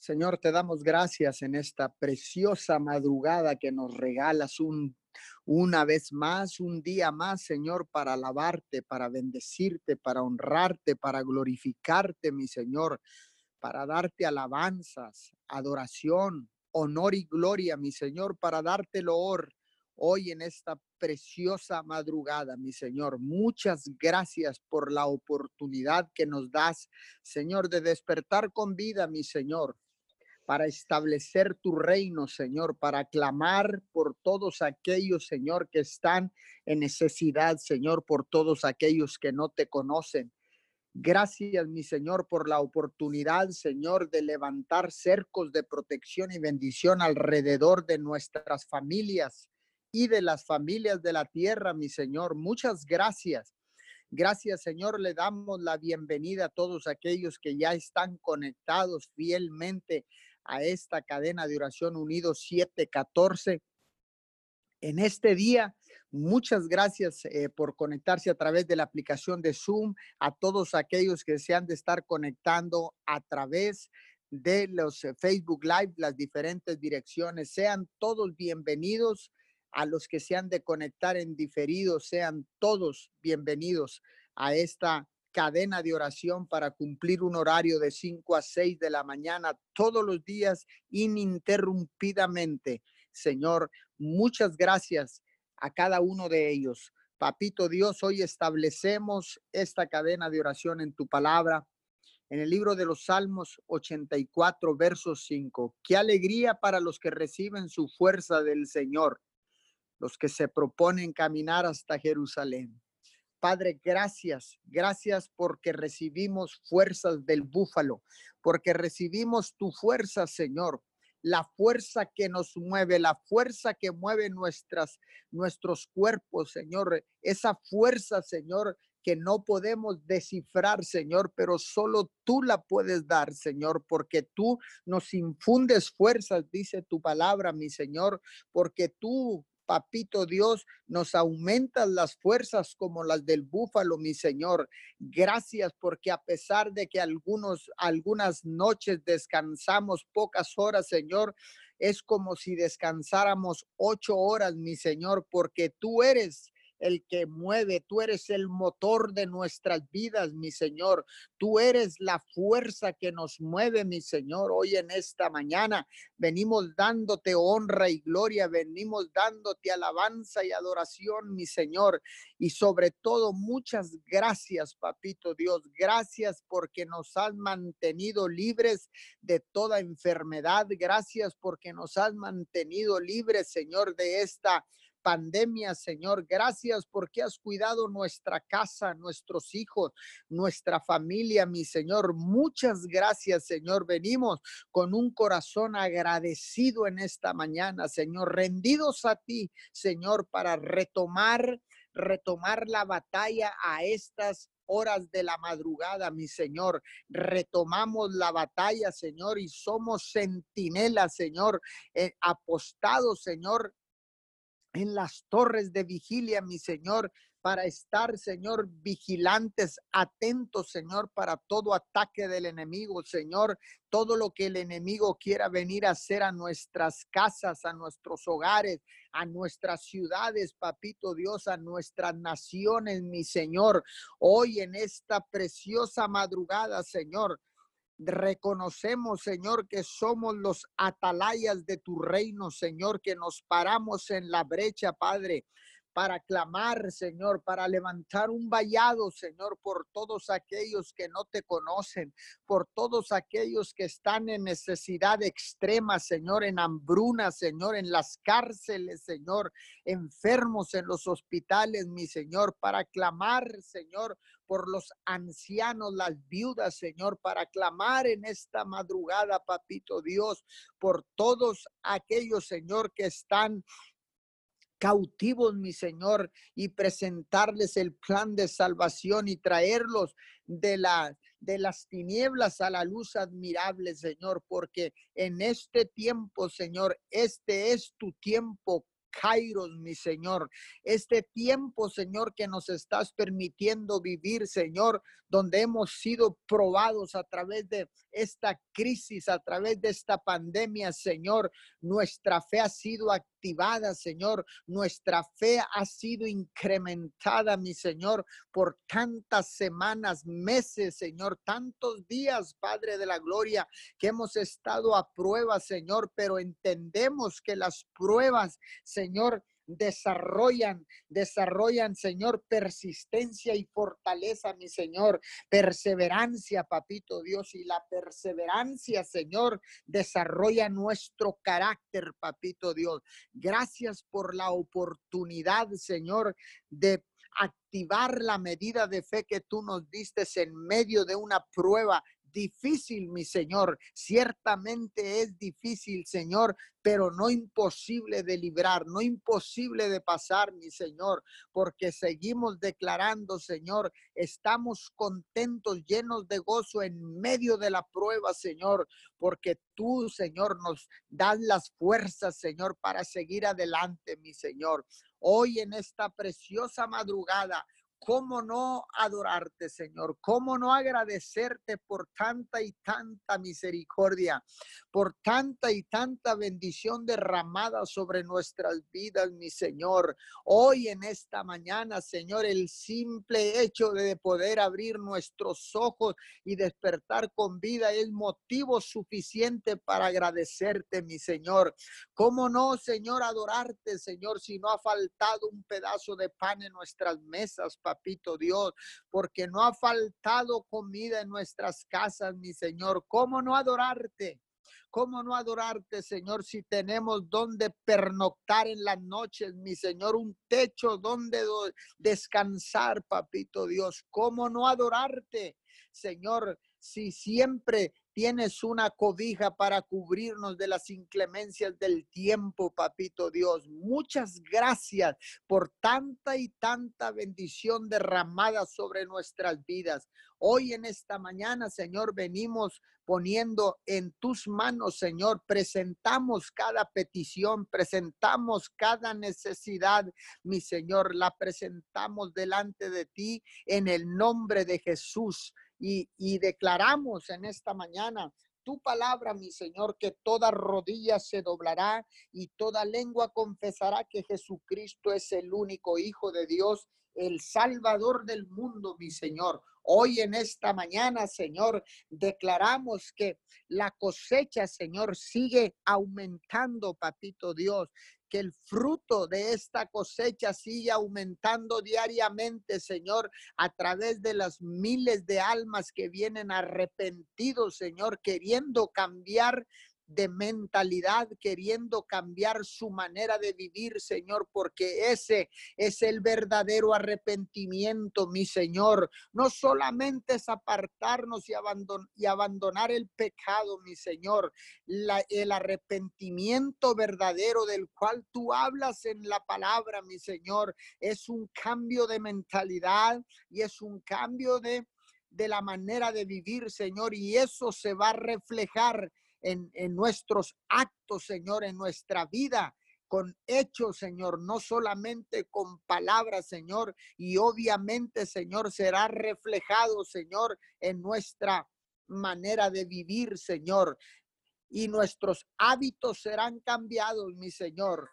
Señor, te damos gracias en esta preciosa madrugada que nos regalas un, una vez más, un día más, Señor, para alabarte, para bendecirte, para honrarte, para glorificarte, mi Señor, para darte alabanzas, adoración, honor y gloria, mi Señor, para darte loor hoy en esta preciosa madrugada, mi Señor. Muchas gracias por la oportunidad que nos das, Señor, de despertar con vida, mi Señor para establecer tu reino, Señor, para clamar por todos aquellos, Señor, que están en necesidad, Señor, por todos aquellos que no te conocen. Gracias, mi Señor, por la oportunidad, Señor, de levantar cercos de protección y bendición alrededor de nuestras familias y de las familias de la tierra, mi Señor. Muchas gracias. Gracias, Señor. Le damos la bienvenida a todos aquellos que ya están conectados fielmente a esta cadena de oración unido 714. En este día, muchas gracias eh, por conectarse a través de la aplicación de Zoom, a todos aquellos que se han de estar conectando a través de los eh, Facebook Live, las diferentes direcciones. Sean todos bienvenidos a los que se han de conectar en diferido, sean todos bienvenidos a esta cadena de oración para cumplir un horario de 5 a 6 de la mañana todos los días ininterrumpidamente. Señor, muchas gracias a cada uno de ellos. Papito Dios, hoy establecemos esta cadena de oración en tu palabra. En el libro de los Salmos 84, versos 5. Qué alegría para los que reciben su fuerza del Señor, los que se proponen caminar hasta Jerusalén. Padre, gracias, gracias porque recibimos fuerzas del búfalo, porque recibimos tu fuerza, Señor, la fuerza que nos mueve, la fuerza que mueve nuestras, nuestros cuerpos, Señor, esa fuerza, Señor, que no podemos descifrar, Señor, pero solo tú la puedes dar, Señor, porque tú nos infundes fuerzas, dice tu palabra, mi Señor, porque tú Papito Dios, nos aumentas las fuerzas como las del búfalo, mi Señor. Gracias porque a pesar de que algunos, algunas noches descansamos pocas horas, Señor, es como si descansáramos ocho horas, mi Señor, porque tú eres el que mueve, tú eres el motor de nuestras vidas, mi Señor. Tú eres la fuerza que nos mueve, mi Señor. Hoy en esta mañana venimos dándote honra y gloria, venimos dándote alabanza y adoración, mi Señor. Y sobre todo, muchas gracias, papito Dios. Gracias porque nos has mantenido libres de toda enfermedad. Gracias porque nos has mantenido libres, Señor, de esta pandemia, Señor. Gracias porque has cuidado nuestra casa, nuestros hijos, nuestra familia, mi Señor. Muchas gracias, Señor. Venimos con un corazón agradecido en esta mañana, Señor. Rendidos a ti, Señor, para retomar, retomar la batalla a estas horas de la madrugada, mi Señor. Retomamos la batalla, Señor, y somos centinelas, Señor, eh, apostados, Señor, en las torres de vigilia, mi Señor, para estar, Señor, vigilantes, atentos, Señor, para todo ataque del enemigo, Señor, todo lo que el enemigo quiera venir a hacer a nuestras casas, a nuestros hogares, a nuestras ciudades, papito Dios, a nuestras naciones, mi Señor. Hoy en esta preciosa madrugada, Señor, Reconocemos, Señor, que somos los atalayas de tu reino, Señor, que nos paramos en la brecha, Padre, para clamar, Señor, para levantar un vallado, Señor, por todos aquellos que no te conocen, por todos aquellos que están en necesidad extrema, Señor, en hambruna, Señor, en las cárceles, Señor, enfermos en los hospitales, mi Señor, para clamar, Señor, por los ancianos, las viudas, Señor, para clamar en esta madrugada, papito Dios, por todos aquellos, Señor, que están cautivos, mi Señor, y presentarles el plan de salvación y traerlos de la de las tinieblas a la luz admirable, Señor, porque en este tiempo, Señor, este es tu tiempo Kairos, mi Señor. Este tiempo, Señor, que nos estás permitiendo vivir, Señor, donde hemos sido probados a través de esta crisis, a través de esta pandemia, Señor. Nuestra fe ha sido Señor. Nuestra fe ha sido incrementada, mi Señor, por tantas semanas, meses, Señor, tantos días, Padre de la Gloria, que hemos estado a prueba, Señor, pero entendemos que las pruebas, Señor, desarrollan, desarrollan, Señor, persistencia y fortaleza, mi Señor, perseverancia, papito Dios, y la perseverancia, Señor, desarrolla nuestro carácter, papito Dios. Gracias por la oportunidad, Señor, de activar la medida de fe que tú nos diste en medio de una prueba difícil, mi Señor. Ciertamente es difícil, Señor, pero no imposible de librar, no imposible de pasar, mi Señor, porque seguimos declarando, Señor, estamos contentos, llenos de gozo en medio de la prueba, Señor, porque tú, Señor, nos das las fuerzas, Señor, para seguir adelante, mi Señor. Hoy en esta preciosa madrugada, ¿Cómo no adorarte, Señor? ¿Cómo no agradecerte por tanta y tanta misericordia, por tanta y tanta bendición derramada sobre nuestras vidas, mi Señor? Hoy en esta mañana, Señor, el simple hecho de poder abrir nuestros ojos y despertar con vida es motivo suficiente para agradecerte, mi Señor. ¿Cómo no, Señor, adorarte, Señor, si no ha faltado un pedazo de pan en nuestras mesas, papito Dios, porque no ha faltado comida en nuestras casas, mi Señor. ¿Cómo no adorarte? ¿Cómo no adorarte, Señor, si tenemos donde pernoctar en las noches, mi Señor, un techo donde descansar, papito Dios? ¿Cómo no adorarte, Señor, si siempre tienes una cobija para cubrirnos de las inclemencias del tiempo, papito Dios. Muchas gracias por tanta y tanta bendición derramada sobre nuestras vidas. Hoy en esta mañana, Señor, venimos poniendo en tus manos, Señor, presentamos cada petición, presentamos cada necesidad, mi Señor, la presentamos delante de ti en el nombre de Jesús y, declaramos en esta mañana tu palabra, mi Señor, que toda rodilla se doblará y toda lengua confesará que Jesucristo es el único Hijo de Dios, el Salvador del mundo, mi Señor. Hoy en esta mañana, Señor, declaramos que la cosecha, Señor, sigue aumentando, papito Dios que el fruto de esta cosecha siga aumentando diariamente, Señor, a través de las miles de almas que vienen arrepentidos, Señor, queriendo cambiar de mentalidad, queriendo cambiar su manera de vivir, Señor, porque ese es el verdadero arrepentimiento, mi Señor. No solamente es apartarnos y, abandonar el pecado, mi Señor. el arrepentimiento verdadero del cual tú hablas en la palabra, mi Señor, es un cambio de mentalidad y es un cambio de de la manera de vivir, Señor, y eso se va a reflejar en, nuestros actos, Señor, en nuestra vida con hechos, Señor, no solamente con palabras, Señor, y obviamente, Señor, será reflejado, Señor, en nuestra manera de vivir, Señor, y nuestros hábitos serán cambiados, mi Señor.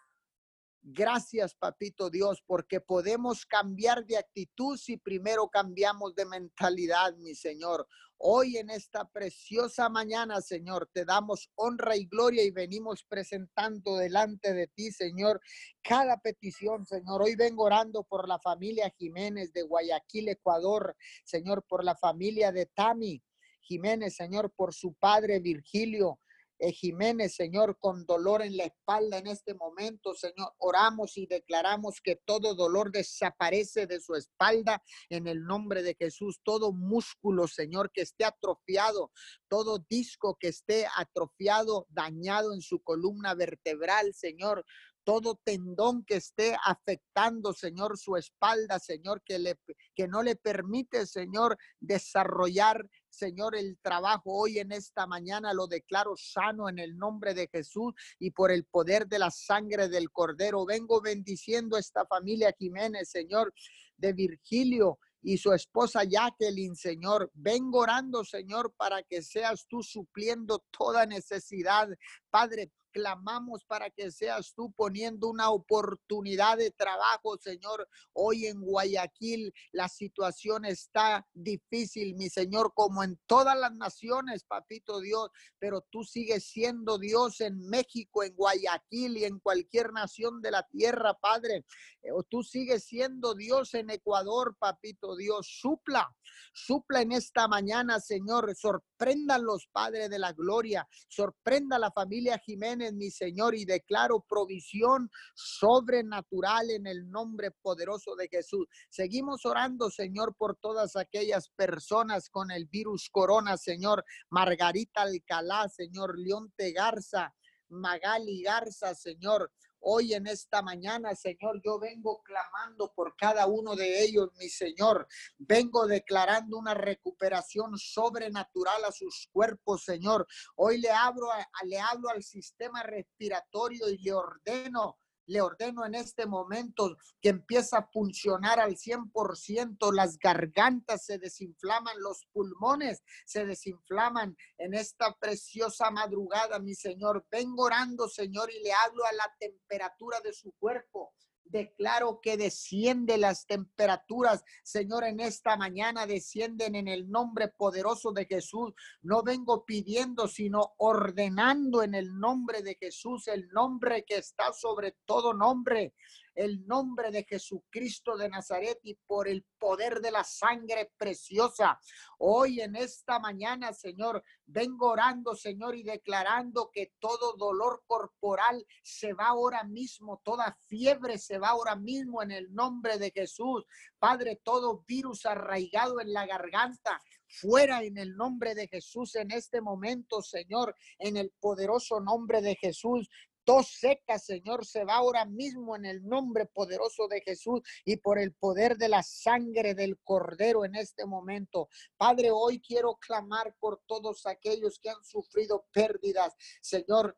Gracias, papito Dios, porque podemos cambiar de actitud si primero cambiamos de mentalidad, mi Señor. Hoy en esta preciosa mañana, Señor, te damos honra y gloria y venimos presentando delante de ti, Señor, cada petición, Señor. Hoy vengo orando por la familia Jiménez de Guayaquil, Ecuador, Señor, por la familia de Tami Jiménez, Señor, por su padre Virgilio, Jiménez, Señor, con dolor en la espalda en este momento, Señor, oramos y declaramos que todo dolor desaparece de su espalda en el nombre de Jesús. Todo músculo, Señor, que esté atrofiado, todo disco que esté atrofiado, dañado en su columna vertebral, Señor, todo tendón que esté afectando, Señor, su espalda, Señor, que, le, que no le permite, Señor, desarrollar Señor, el trabajo hoy en esta mañana lo declaro sano en el nombre de Jesús y por el poder de la sangre del Cordero. Vengo bendiciendo a esta familia Jiménez, Señor, de Virgilio y su esposa Jacqueline, Señor. Vengo orando, Señor, para que seas tú supliendo toda necesidad. Padre, clamamos para que seas tú poniendo una oportunidad de trabajo, Señor. Hoy en Guayaquil la situación está difícil, mi Señor, como en todas las naciones, papito Dios, pero tú sigues siendo Dios en México, en Guayaquil y en cualquier nación de la tierra, Padre. Eh, tú sigues siendo Dios en Ecuador, papito Dios. Supla, supla en esta mañana, Señor. Sorprenda los padres de la gloria. Sorprenda la familia Jiménez, mi Señor, y declaro provisión sobrenatural en el nombre poderoso de Jesús. Seguimos orando, Señor, por todas aquellas personas con el virus corona, Señor. Margarita Alcalá, Señor. Leonte Garza. Magali Garza, Señor. Hoy en esta mañana, Señor, yo vengo clamando por cada uno de ellos, mi Señor. Vengo declarando una recuperación sobrenatural a sus cuerpos, Señor. Hoy le hablo, le hablo al sistema respiratorio y le ordeno le ordeno en este momento que empiece a funcionar al 100%, las gargantas se desinflaman, los pulmones se desinflaman en esta preciosa madrugada, mi Señor. Vengo orando, Señor, y le hablo a la temperatura de su cuerpo. Declaro que desciende las temperaturas, Señor, en esta mañana descienden en el nombre poderoso de Jesús. No vengo pidiendo, sino ordenando en el nombre de Jesús, el nombre que está sobre todo nombre el nombre de Jesucristo de Nazaret y por el poder de la sangre preciosa. Hoy en esta mañana, Señor, vengo orando, Señor, y declarando que todo dolor corporal se va ahora mismo, toda fiebre se va ahora mismo en el nombre de Jesús. Padre, todo virus arraigado en la garganta, fuera en el nombre de Jesús en este momento, Señor, en el poderoso nombre de Jesús tos seca, Señor, se va ahora mismo en el nombre poderoso de Jesús y por el poder de la sangre del Cordero en este momento. Padre, hoy quiero clamar por todos aquellos que han sufrido pérdidas, Señor.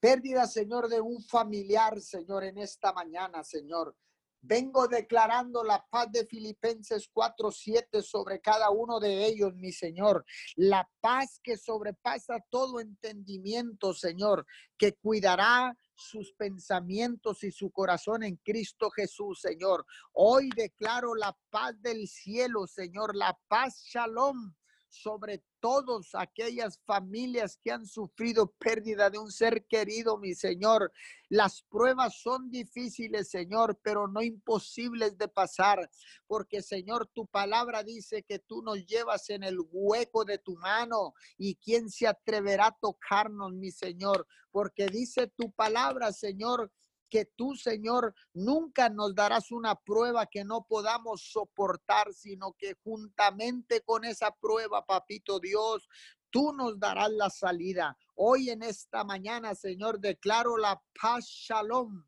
Pérdidas, Señor, de un familiar, Señor, en esta mañana, Señor. Vengo declarando la paz de Filipenses 4:7 sobre cada uno de ellos, mi Señor. La paz que sobrepasa todo entendimiento, Señor, que cuidará sus pensamientos y su corazón en Cristo Jesús, Señor. Hoy declaro la paz del cielo, Señor, la paz shalom sobre todas aquellas familias que han sufrido pérdida de un ser querido, mi Señor. Las pruebas son difíciles, Señor, pero no imposibles de pasar, porque, Señor, tu palabra dice que tú nos llevas en el hueco de tu mano y quién se atreverá a tocarnos, mi Señor, porque dice tu palabra, Señor, que tú, Señor, nunca nos darás una prueba que no podamos soportar, sino que juntamente con esa prueba, papito Dios, tú nos darás la salida. Hoy en esta mañana, Señor, declaro la paz shalom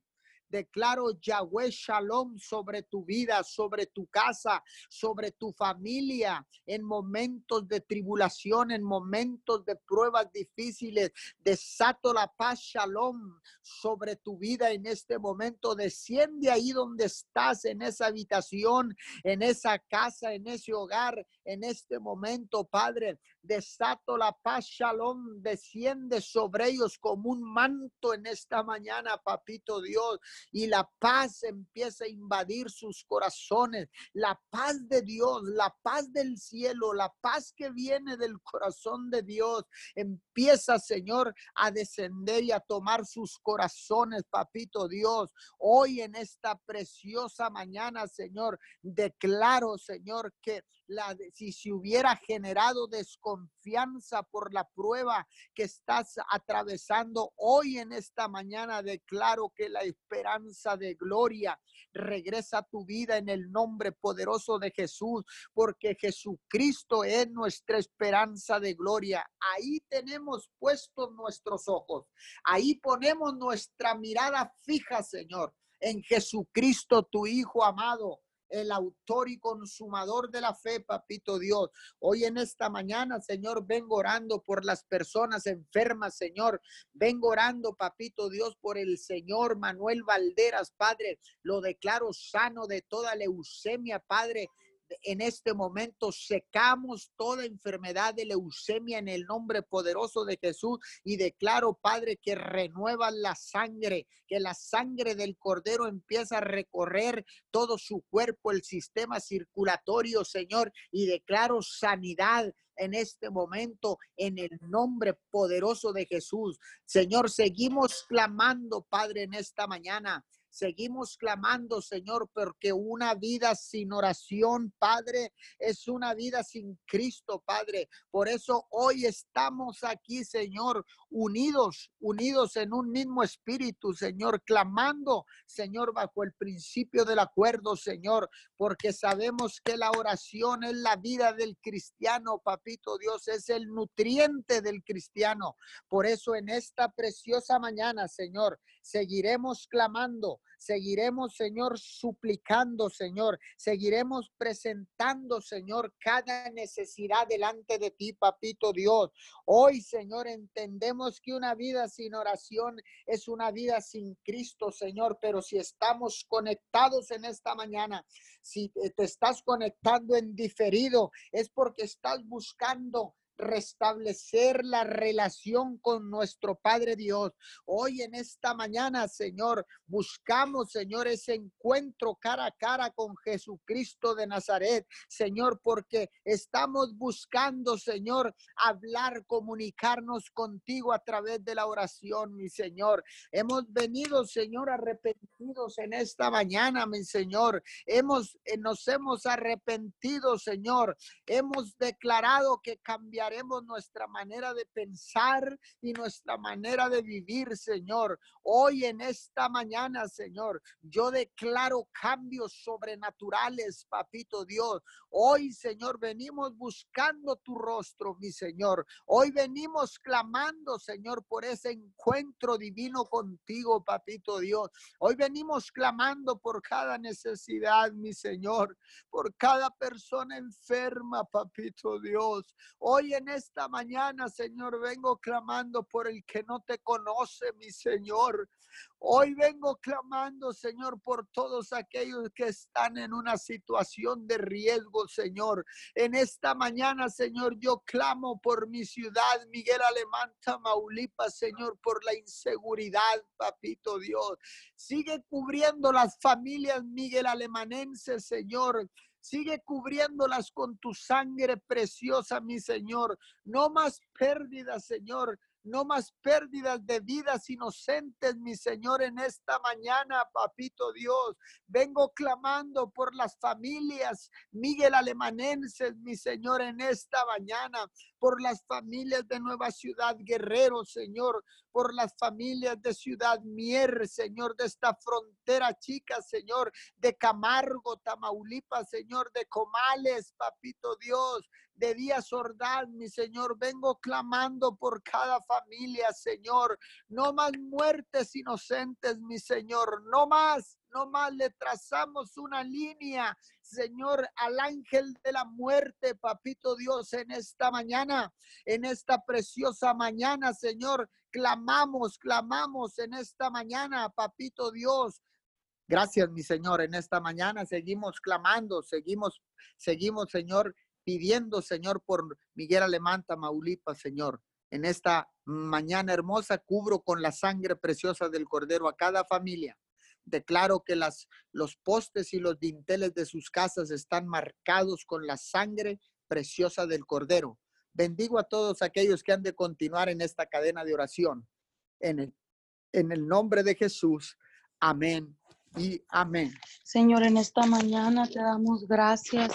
Declaro Yahweh Shalom sobre tu vida, sobre tu casa, sobre tu familia, en momentos de tribulación, en momentos de pruebas difíciles. Desato la paz Shalom sobre tu vida en este momento. Desciende ahí donde estás, en esa habitación, en esa casa, en ese hogar, en este momento, Padre. Desato la paz Shalom, desciende sobre ellos como un manto en esta mañana, papito Dios y la paz empieza a invadir sus corazones. La paz de Dios, la paz del cielo, la paz que viene del corazón de Dios, empieza, Señor, a descender y a tomar sus corazones, papito Dios. Hoy en esta preciosa mañana, Señor, declaro, Señor, que la, si se hubiera generado desconfianza por la prueba que estás atravesando hoy en esta mañana, declaro que la esperanza de gloria regresa a tu vida en el nombre poderoso de Jesús, porque Jesucristo es nuestra esperanza de gloria. Ahí tenemos puestos nuestros ojos, ahí ponemos nuestra mirada fija, Señor, en Jesucristo, tu Hijo amado el autor y consumador de la fe, papito Dios. Hoy en esta mañana, Señor, vengo orando por las personas enfermas, Señor. Vengo orando, papito Dios, por el Señor Manuel Valderas, Padre. Lo declaro sano de toda leucemia, Padre en este momento secamos toda enfermedad de leucemia en el nombre poderoso de Jesús y declaro, Padre, que renueva la sangre, que la sangre del cordero empieza a recorrer todo su cuerpo, el sistema circulatorio, Señor, y declaro sanidad en este momento en el nombre poderoso de Jesús. Señor, seguimos clamando, Padre, en esta mañana. Seguimos clamando, Señor, porque una vida sin oración, Padre, es una vida sin Cristo, Padre. Por eso hoy estamos aquí, Señor, unidos, unidos en un mismo espíritu, Señor, clamando, Señor, bajo el principio del acuerdo, Señor, porque sabemos que la oración es la vida del cristiano, papito Dios, es el nutriente del cristiano. Por eso en esta preciosa mañana, Señor, seguiremos clamando, seguiremos, Señor, suplicando, Señor, seguiremos presentando, Señor, cada necesidad delante de ti, papito Dios. Hoy, Señor, entendemos que una vida sin oración es una vida sin Cristo, Señor, pero si estamos conectados en esta mañana, si te estás conectando en diferido, es porque estás buscando restablecer la relación con nuestro Padre Dios. Hoy en esta mañana, Señor, buscamos, Señor, ese encuentro cara a cara con Jesucristo de Nazaret, Señor, porque estamos buscando, Señor, hablar, comunicarnos contigo a través de la oración, mi Señor. Hemos venido, Señor, arrepentidos en esta mañana, mi Señor. Hemos, eh, nos hemos arrepentido, Señor. Hemos declarado que cambiaremos nuestra manera de pensar y nuestra manera de vivir, Señor. Hoy en esta mañana, Señor, yo declaro cambios sobrenaturales, papito Dios. Hoy, Señor, venimos buscando tu rostro, mi Señor. Hoy venimos clamando, Señor, por ese encuentro divino contigo, papito Dios. Hoy venimos clamando por cada necesidad, mi Señor, por cada persona enferma, papito Dios. Hoy en esta mañana, Señor, vengo clamando por el que no te conoce, mi Señor. Hoy vengo clamando, Señor, por todos aquellos que están en una situación de riesgo, Señor. En esta mañana, Señor, yo clamo por mi ciudad, Miguel Alemán, Tamaulipas, Señor, por la inseguridad, papito Dios. Sigue cubriendo las familias Miguel Alemanenses, Señor. Sigue cubriéndolas con tu sangre preciosa, mi Señor. No más pérdidas, Señor no más pérdidas de vidas inocentes, mi Señor, en esta mañana, papito Dios. Vengo clamando por las familias Miguel Alemanenses, mi Señor, en esta mañana, por las familias de Nueva Ciudad Guerrero, Señor, por las familias de Ciudad Mier, Señor, de esta frontera chica, Señor, de Camargo, Tamaulipas, Señor, de Comales, papito Dios, de Díaz Ordaz, mi Señor. Vengo clamando por cada familia, Señor. No más muertes inocentes, mi Señor. No más, no más le trazamos una línea, Señor, al ángel de la muerte, papito Dios, en esta mañana, en esta preciosa mañana, Señor. Clamamos, clamamos en esta mañana, papito Dios. Gracias, mi Señor. En esta mañana seguimos clamando, seguimos, seguimos, Señor, pidiendo, Señor, por Miguel Alemán, Tamaulipas, Señor. En esta mañana hermosa, cubro con la sangre preciosa del Cordero a cada familia. Declaro que las, los postes y los dinteles de sus casas están marcados con la sangre preciosa del Cordero. Bendigo a todos aquellos que han de continuar en esta cadena de oración. En el, en el nombre de Jesús. Amén y amén. Señor, en esta mañana te damos gracias.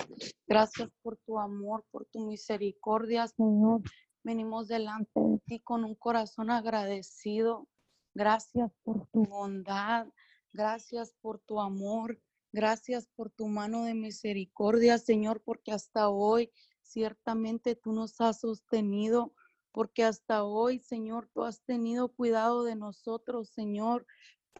Gracias por tu amor, por tu misericordia, Señor. Venimos delante de ti con un corazón agradecido. Gracias por tu bondad. Gracias por tu amor. Gracias por tu mano de misericordia, Señor, porque hasta hoy ciertamente tú nos has sostenido, porque hasta hoy, Señor, tú has tenido cuidado de nosotros, Señor.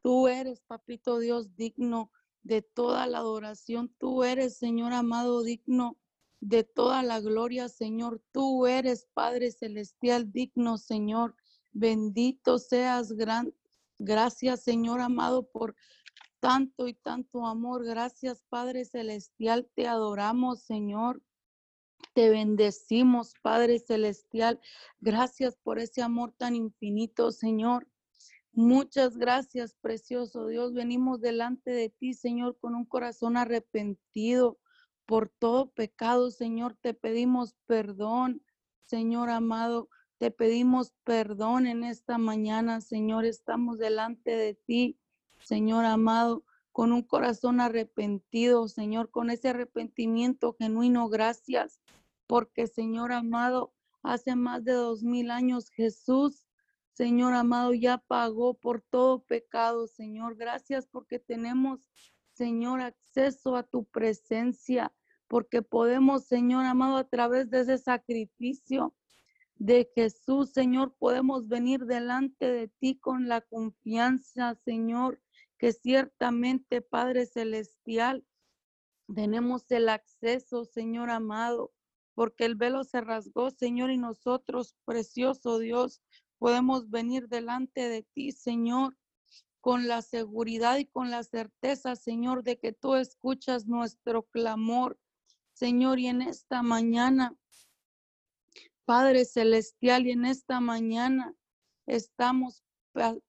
Tú eres, papito Dios, digno de toda la adoración. Tú eres, Señor amado, digno de toda la gloria, Señor. Tú eres, Padre Celestial, digno, Señor. Bendito seas, gran. Gracias, Señor amado, por tanto y tanto amor. Gracias, Padre Celestial. Te adoramos, Señor. Te bendecimos, Padre Celestial. Gracias por ese amor tan infinito, Señor. Muchas gracias, precioso Dios. Venimos delante de ti, Señor, con un corazón arrepentido por todo pecado, Señor. Te pedimos perdón, Señor amado. Te pedimos perdón en esta mañana, Señor. Estamos delante de ti, Señor amado, con un corazón arrepentido, Señor, con ese arrepentimiento genuino. Gracias, porque, Señor amado, hace más de dos mil años Jesús Señor amado, ya pagó por todo pecado, Señor. Gracias porque tenemos, Señor, acceso a tu presencia, porque podemos, Señor amado, a través de ese sacrificio de Jesús, Señor, podemos venir delante de ti con la confianza, Señor, que ciertamente, Padre Celestial, tenemos el acceso, Señor amado, porque el velo se rasgó, Señor, y nosotros, precioso Dios, podemos venir delante de ti, Señor, con la seguridad y con la certeza, Señor, de que tú escuchas nuestro clamor, Señor, y en esta mañana, Padre Celestial, y en esta mañana estamos,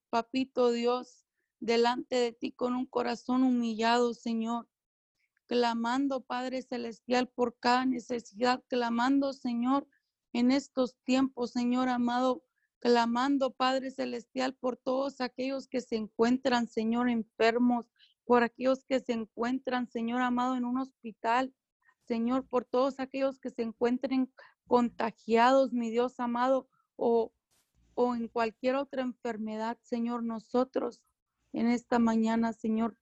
Papito Dios, delante de ti con un corazón humillado, Señor, clamando, Padre Celestial, por cada necesidad, clamando, Señor, en estos tiempos, Señor amado, clamando, Padre Celestial, por todos aquellos que se encuentran, Señor, enfermos, por aquellos que se encuentran, Señor amado, en un hospital, Señor, por todos aquellos que se encuentren contagiados, mi Dios amado, o, o en cualquier otra enfermedad, Señor, nosotros en esta mañana, Señor,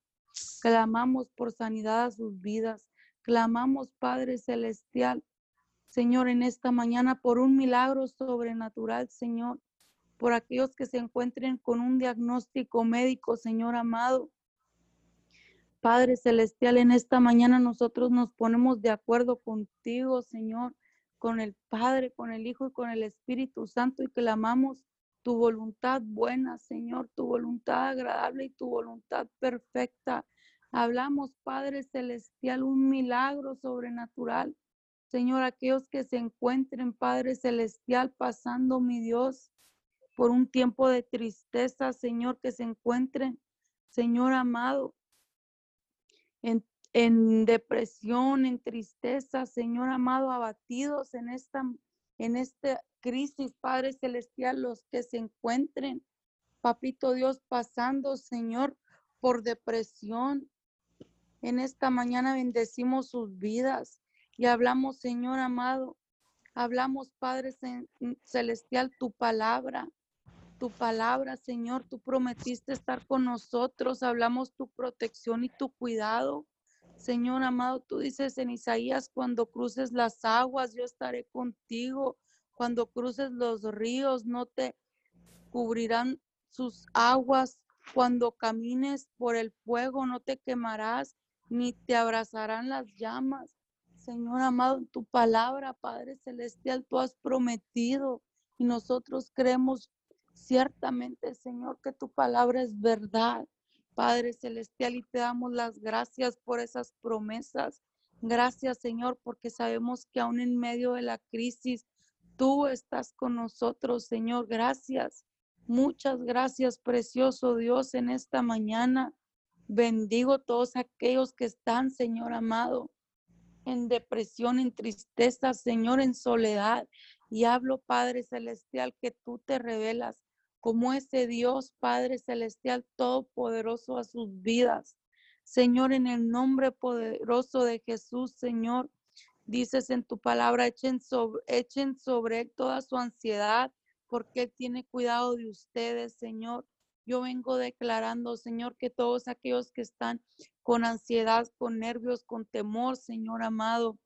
clamamos por sanidad a sus vidas, clamamos, Padre Celestial, Señor, en esta mañana por un milagro sobrenatural, Señor, por aquellos que se encuentren con un diagnóstico médico, Señor amado. Padre Celestial, en esta mañana nosotros nos ponemos de acuerdo contigo, Señor, con el Padre, con el Hijo y con el Espíritu Santo y clamamos tu voluntad buena, Señor, tu voluntad agradable y tu voluntad perfecta. Hablamos, Padre Celestial, un milagro sobrenatural. Señor, aquellos que se encuentren, Padre Celestial, pasando, mi Dios, por un tiempo de tristeza, Señor, que se encuentren, Señor amado, en, depresión, en tristeza, Señor amado, abatidos en esta, en esta crisis, Padre Celestial, los que se encuentren, Papito Dios, pasando, Señor, por depresión. En esta mañana bendecimos sus vidas y hablamos, Señor amado, hablamos, Padre Celestial, tu palabra tu palabra, Señor. Tú prometiste estar con nosotros. Hablamos tu protección y tu cuidado. Señor amado, tú dices en Isaías, cuando cruces las aguas, yo estaré contigo. Cuando cruces los ríos, no te cubrirán sus aguas. Cuando camines por el fuego, no te quemarás, ni te abrazarán las llamas. Señor amado, tu palabra, Padre Celestial, tú has prometido y nosotros creemos Ciertamente, Señor, que tu palabra es verdad, Padre Celestial, y te damos las gracias por esas promesas. Gracias, Señor, porque sabemos que aún en medio de la crisis, tú estás con nosotros, Señor. Gracias. Muchas gracias, precioso Dios, en esta mañana. Bendigo todos aquellos que están, Señor amado, en depresión, en tristeza, Señor, en soledad. Y hablo, Padre Celestial, que tú te revelas como ese Dios Padre Celestial Todopoderoso a sus vidas. Señor, en el nombre poderoso de Jesús, Señor, dices en tu palabra, echen sobre, echen sobre él toda su ansiedad, porque él tiene cuidado de ustedes, Señor. Yo vengo declarando, Señor, que todos aquellos que están con ansiedad, con nervios, con temor, Señor amado,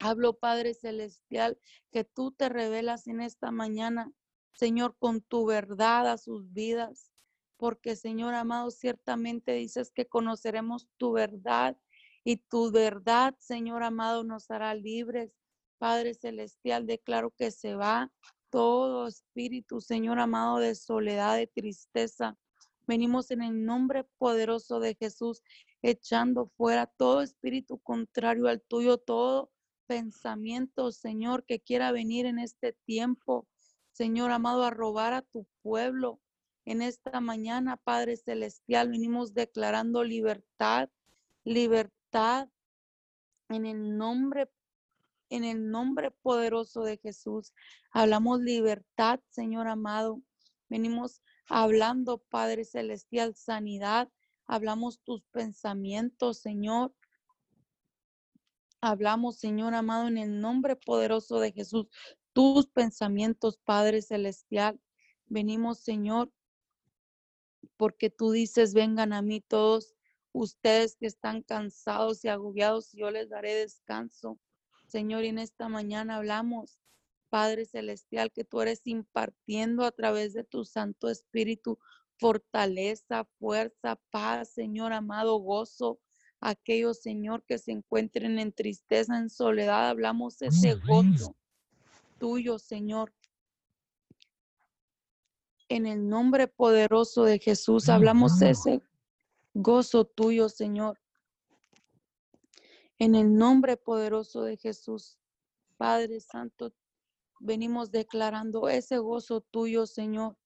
hablo, Padre Celestial, que tú te revelas en esta mañana Señor, con tu verdad a sus vidas. porque Señor amado, ciertamente dices que conoceremos tu verdad y tu verdad, Señor amado, nos hará libres. Padre Celestial, declaro que se va todo espíritu, Señor amado, de soledad, de tristeza. Venimos en el nombre poderoso de Jesús, echando fuera todo espíritu contrario al tuyo, todo pensamiento, Señor, que quiera venir en este tiempo, Señor amado, a robar a tu pueblo. En esta mañana, Padre Celestial, venimos declarando libertad, libertad en el nombre en el nombre poderoso de Jesús. Hablamos libertad, Señor amado. Venimos hablando, Padre Celestial, sanidad. Hablamos tus pensamientos, Señor. Hablamos, Señor amado, en el nombre poderoso de Jesús, tus pensamientos, Padre Celestial. Venimos, Señor, porque tú dices, vengan a mí todos ustedes que están cansados y agobiados, yo les daré descanso. Señor, y en esta mañana hablamos, Padre Celestial, que tú eres impartiendo a través de tu Santo Espíritu fortaleza, fuerza, paz, Señor amado, gozo. Aquellos, Señor, que se encuentren en tristeza, en soledad, hablamos ese gozo tuyo, Señor. En el nombre poderoso de Jesús, hablamos ese gozo tuyo, Señor. En el nombre poderoso de Jesús, Padre Santo, venimos declarando ese gozo tuyo, Señor.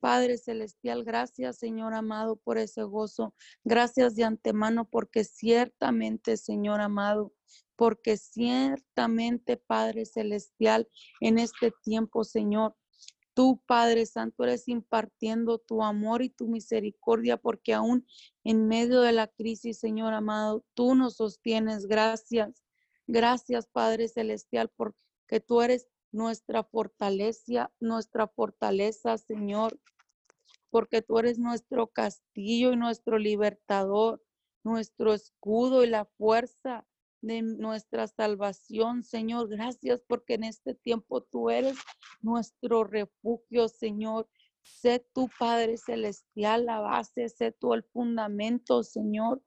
Padre Celestial, gracias, Señor amado, por ese gozo. Gracias de antemano, porque ciertamente, Señor amado, porque ciertamente, Padre Celestial, en este tiempo, Señor, Tú, Padre Santo, eres impartiendo tu amor y tu misericordia, porque aún en medio de la crisis, Señor amado, tú nos sostienes. Gracias. Gracias, Padre Celestial, porque tú eres nuestra fortaleza, nuestra fortaleza, Señor, porque tú eres nuestro castillo y nuestro libertador, nuestro escudo y la fuerza de nuestra salvación, Señor. Gracias porque en este tiempo tú eres nuestro refugio, Señor. Sé tu Padre Celestial la base, sé tú el fundamento, Señor.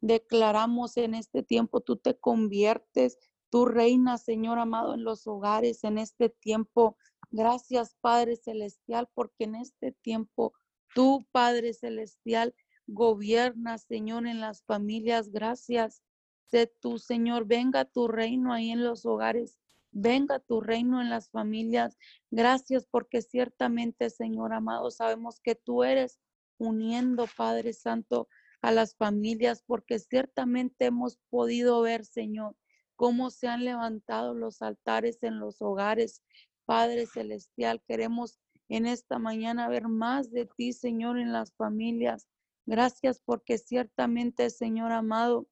Declaramos en este tiempo, tú te conviertes, tú reinas, Señor amado, en los hogares en este tiempo. Gracias, Padre Celestial, porque en este tiempo tú, Padre Celestial, gobiernas, Señor, en las familias. Gracias Sé tu Señor, venga tu reino ahí en los hogares, venga tu reino en las familias. Gracias porque ciertamente, Señor amado, sabemos que tú eres uniendo, Padre Santo, a las familias, porque ciertamente hemos podido ver, Señor, cómo se han levantado los altares en los hogares. Padre Celestial, queremos en esta mañana ver más de ti, Señor, en las familias. Gracias porque ciertamente, Señor amado,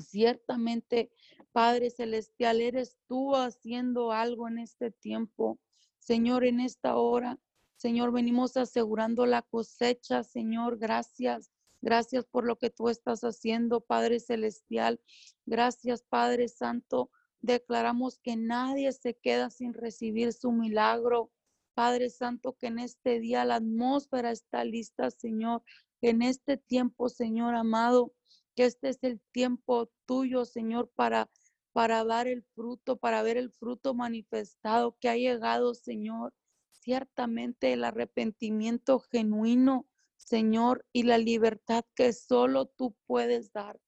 Ciertamente, Padre Celestial, eres tú haciendo algo en este tiempo. Señor, en esta hora, Señor, venimos asegurando la cosecha. Señor, gracias. Gracias por lo que tú estás haciendo, Padre Celestial. Gracias, Padre Santo. Declaramos que nadie se queda sin recibir su milagro. Padre Santo, que en este día la atmósfera está lista, Señor. Que en este tiempo, Señor amado, que este es el tiempo tuyo, Señor, para para dar el fruto, para ver el fruto manifestado que ha llegado, Señor. Ciertamente el arrepentimiento genuino, Señor, y la libertad que solo tú puedes dar.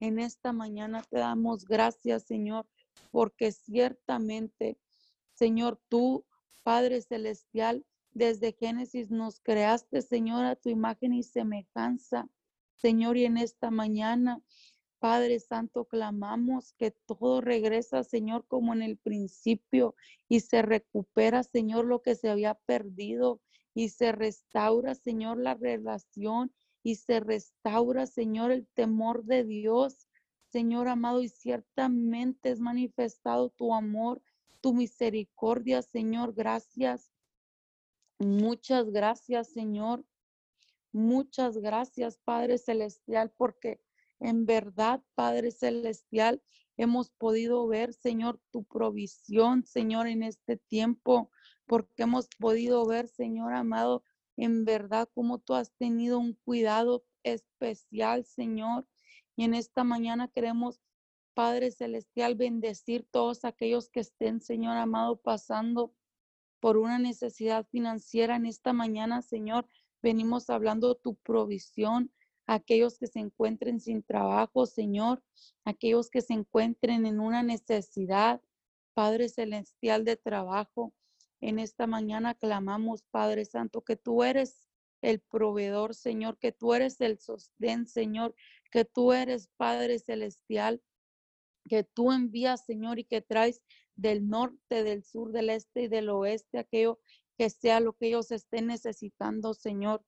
En esta mañana te damos gracias, Señor, porque ciertamente, Señor, tú, Padre Celestial, desde Génesis nos creaste, Señor, a tu imagen y semejanza. Señor, y en esta mañana, Padre Santo, clamamos que todo regresa, Señor, como en el principio y se recupera, Señor, lo que se había perdido y se restaura, Señor, la relación y se restaura, Señor, el temor de Dios. Señor amado, y ciertamente es manifestado tu amor, tu misericordia, Señor. Gracias. Muchas gracias, Señor. Muchas gracias, Padre Celestial, porque en verdad, Padre Celestial, hemos podido ver, Señor, tu provisión, Señor, en este tiempo, porque hemos podido ver, Señor amado, en verdad como tú has tenido un cuidado especial, Señor. Y en esta mañana queremos, Padre Celestial, bendecir todos aquellos que estén, Señor amado, pasando por una necesidad financiera en esta mañana, Señor. Venimos hablando de tu provisión, aquellos que se encuentren sin trabajo, Señor, aquellos que se encuentren en una necesidad, Padre Celestial de trabajo. En esta mañana clamamos, Padre Santo, que tú eres el proveedor, Señor, que tú eres el sostén, Señor, que tú eres Padre Celestial, que tú envías, Señor, y que traes del norte, del sur, del este y del oeste aquello que sea lo que ellos estén necesitando, Señor.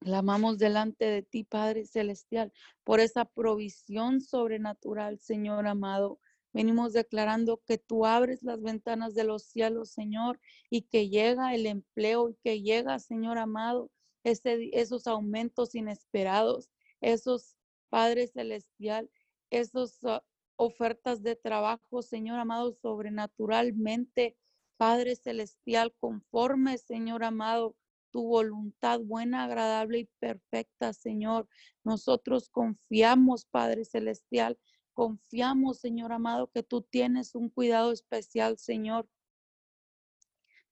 Clamamos delante de ti, Padre Celestial, por esa provisión sobrenatural, Señor amado. Venimos declarando que tú abres las ventanas de los cielos, Señor, y que llega el empleo y que llega, Señor amado, ese, esos aumentos inesperados, esos, Padre Celestial, esos ah, ofertas de trabajo, Señor amado, sobrenaturalmente, Padre Celestial, conforme, Señor amado, tu voluntad buena, agradable y perfecta, Señor. Nosotros confiamos, Padre Celestial, confiamos, Señor amado, que tú tienes un cuidado especial, Señor.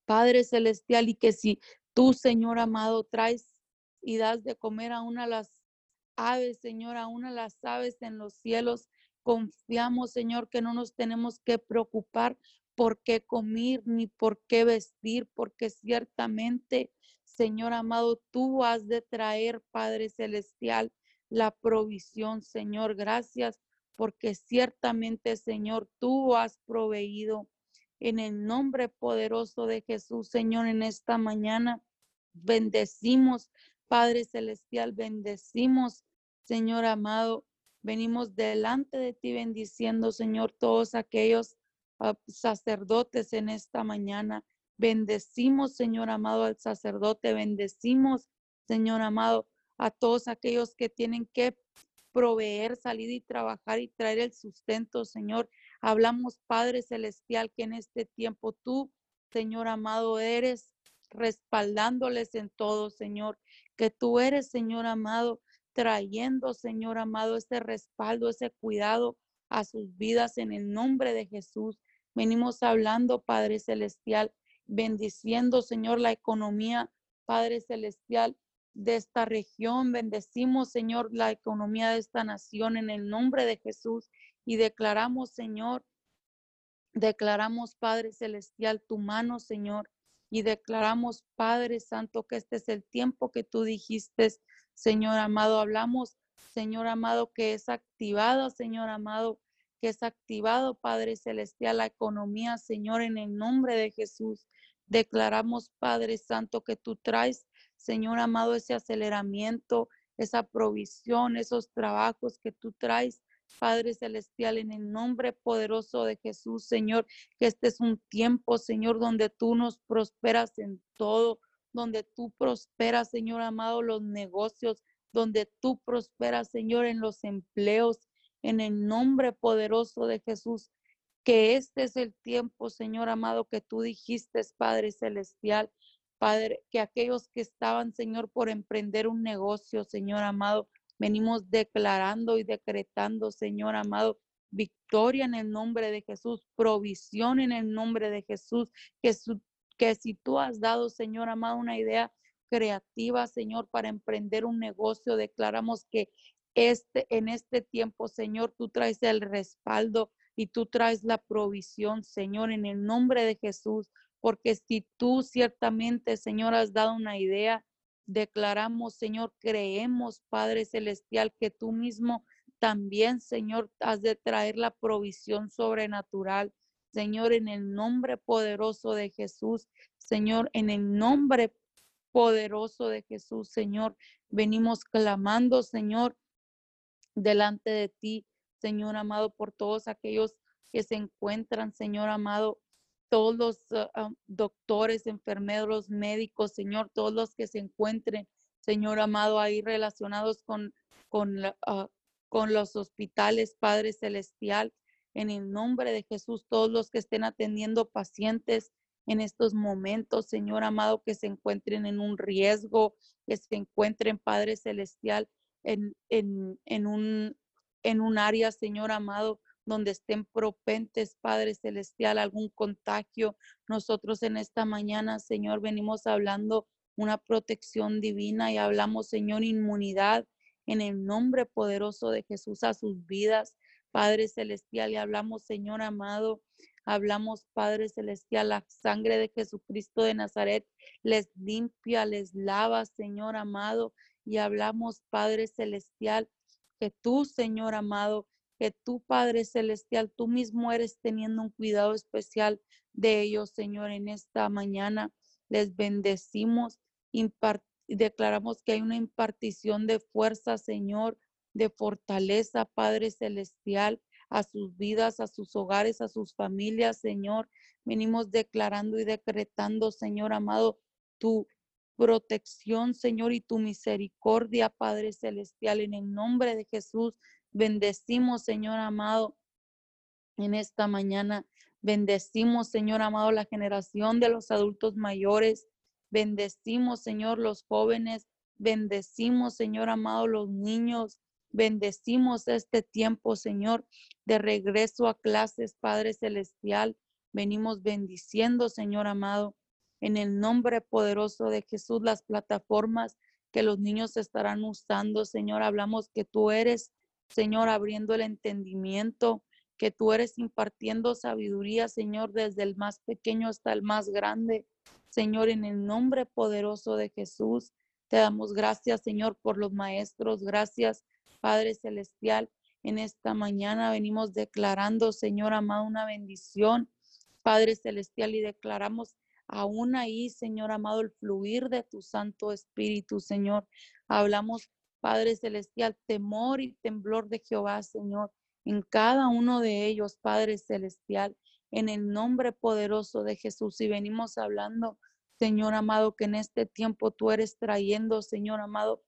Padre Celestial, y que si tú, Señor amado, traes y das de comer a una de las aves, Señor, a una de las aves en los cielos, confiamos, Señor, que no nos tenemos que preocupar por qué comer ni por qué vestir, porque ciertamente Señor amado, tú has de traer, Padre Celestial, la provisión, Señor. Gracias porque ciertamente, Señor, tú has proveído en el nombre poderoso de Jesús, Señor, en esta mañana. Bendecimos, Padre Celestial, bendecimos, Señor amado. Venimos delante de ti bendiciendo, Señor, todos aquellos ah, sacerdotes en esta mañana. Bendecimos, Señor amado, al sacerdote. Bendecimos, Señor amado, a todos aquellos que tienen que proveer, salir y trabajar y traer el sustento, Señor. Hablamos, Padre Celestial, que en este tiempo tú, Señor amado, eres respaldándoles en todo, Señor. Que tú eres, Señor amado, trayendo, Señor amado, ese respaldo, ese cuidado a sus vidas en el nombre de Jesús. Venimos hablando, Padre Celestial, bendiciendo, Señor, la economía, Padre Celestial, de esta región. Bendecimos, Señor, la economía de esta nación en el nombre de Jesús y declaramos, Señor, declaramos, Padre Celestial, tu mano, Señor, y declaramos, Padre Santo, que este es el tiempo que tú dijiste, Señor amado. Hablamos, Señor amado, que es activado, Señor amado, que es activado, Padre Celestial, la economía, Señor, en el nombre de Jesús. Declaramos, Padre Santo, que tú traes, Señor amado, ese aceleramiento, esa provisión, esos trabajos que tú traes, Padre Celestial, en el nombre poderoso de Jesús, Señor, que este es un tiempo, Señor, donde tú nos prosperas en todo, donde tú prosperas, Señor amado, los negocios, donde tú prosperas, Señor, en los empleos, en el nombre poderoso de Jesús que este es el tiempo, Señor amado, que tú dijiste, Padre Celestial, Padre, que aquellos que estaban, Señor, por emprender un negocio, Señor amado, venimos declarando y decretando, Señor amado, victoria en el nombre de Jesús, provisión en el nombre de Jesús, que, que si tú has dado, Señor amado, una idea creativa, Señor, para emprender un negocio, declaramos que este, en este tiempo, Señor, tú traes el respaldo, y tú traes la provisión, Señor, en el nombre de Jesús, porque si tú ciertamente, Señor, has dado una idea, declaramos, Señor, creemos, Padre Celestial, que tú mismo también, Señor, has de traer la provisión sobrenatural. Señor, en el nombre poderoso de Jesús, Señor, en el nombre poderoso de Jesús, Señor, venimos clamando, Señor, delante de ti, Señor amado, por todos aquellos que se encuentran, Señor amado, todos los ah, ah, doctores, enfermeros, médicos, Señor, todos los que se encuentren, Señor amado, ahí relacionados con, con, ah, con los hospitales, Padre Celestial, en el nombre de Jesús, todos los que estén atendiendo pacientes en estos momentos, Señor amado, que se encuentren en un riesgo, que se encuentren, Padre Celestial, en, en, en, un, en un área, Señor amado, donde estén propentes, Padre Celestial, algún contagio. Nosotros en esta mañana, Señor, venimos hablando una protección divina y hablamos, Señor, inmunidad en el nombre poderoso de Jesús a sus vidas. Padre Celestial, y hablamos, Señor amado, hablamos, Padre Celestial, la sangre de Jesucristo de Nazaret les limpia, les lava, Señor amado, y hablamos, Padre Celestial, que tú, Señor amado, que tú, Padre Celestial, tú mismo eres teniendo un cuidado especial de ellos, Señor, en esta mañana. Les bendecimos, declaramos que hay una impartición de fuerza, Señor, de fortaleza, Padre Celestial, a sus vidas, a sus hogares, a sus familias, Señor. Venimos declarando y decretando, Señor amado, tu protección, Señor, y tu misericordia, Padre Celestial, en el nombre de Jesús. Bendecimos, Señor amado, en esta mañana. Bendecimos, Señor amado, la generación de los adultos mayores. Bendecimos, Señor, los jóvenes. Bendecimos, Señor amado, los niños. Bendecimos este tiempo, Señor, de regreso a clases, Padre Celestial. Venimos bendiciendo, Señor amado, en el nombre poderoso de Jesús, las plataformas que los niños estarán usando, Señor. Hablamos que tú eres, Señor, abriendo el entendimiento, que tú eres impartiendo sabiduría, Señor, desde el más pequeño hasta el más grande. Señor, en el nombre poderoso de Jesús, te damos gracias, Señor, por los maestros. Gracias, Padre Celestial. En esta mañana venimos declarando, Señor amado, una bendición, Padre Celestial, y declaramos aún ahí, Señor amado, el fluir de tu Santo Espíritu, Señor. Hablamos, Padre Celestial, temor y temblor de Jehová, Señor, en cada uno de ellos, Padre Celestial, en el nombre poderoso de Jesús. Y venimos hablando, Señor amado, que en este tiempo tú eres trayendo, Señor amado,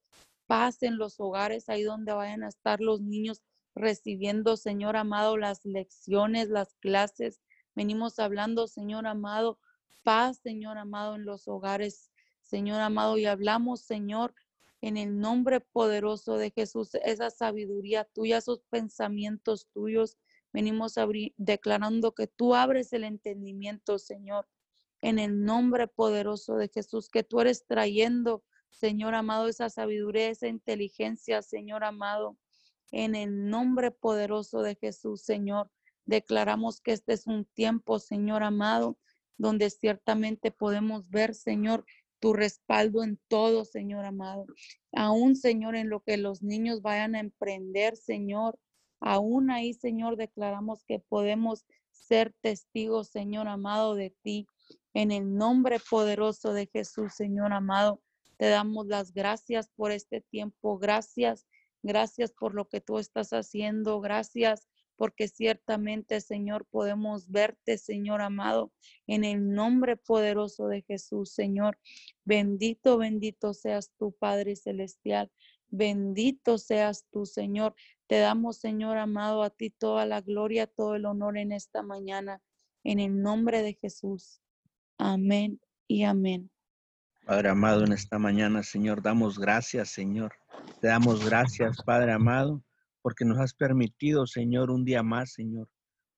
paz en los hogares, ahí donde vayan a estar los niños recibiendo, Señor amado, las lecciones, las clases. Venimos hablando, Señor amado, paz, Señor amado, en los hogares, Señor amado, y hablamos, Señor, en el nombre poderoso de Jesús, esa sabiduría tuya, esos pensamientos tuyos. Venimos declarando que tú abres el entendimiento, Señor, en el nombre poderoso de Jesús, que tú eres trayendo, Señor amado, esa sabiduría, esa inteligencia, Señor amado, en el nombre poderoso de Jesús, Señor. Declaramos que este es un tiempo, Señor amado, donde ciertamente podemos ver, Señor, tu respaldo en todo, Señor amado. Aún, Señor, en lo que los niños vayan a emprender, Señor. Aún ahí, Señor, declaramos que podemos ser testigos, Señor amado, de ti. En el nombre poderoso de Jesús, Señor amado, te damos las gracias por este tiempo. Gracias, gracias por lo que tú estás haciendo. Gracias porque ciertamente, Señor, podemos verte, Señor amado, en el nombre poderoso de Jesús, Señor. Bendito, bendito seas tú, Padre Celestial. Bendito seas tú, Señor. Te damos, Señor amado, a ti toda la gloria, todo el honor en esta mañana, en el nombre de Jesús. Amén y amén. Padre amado, en esta mañana, Señor, damos gracias, Señor. Te damos gracias, Padre amado, porque nos has permitido, Señor, un día más, Señor.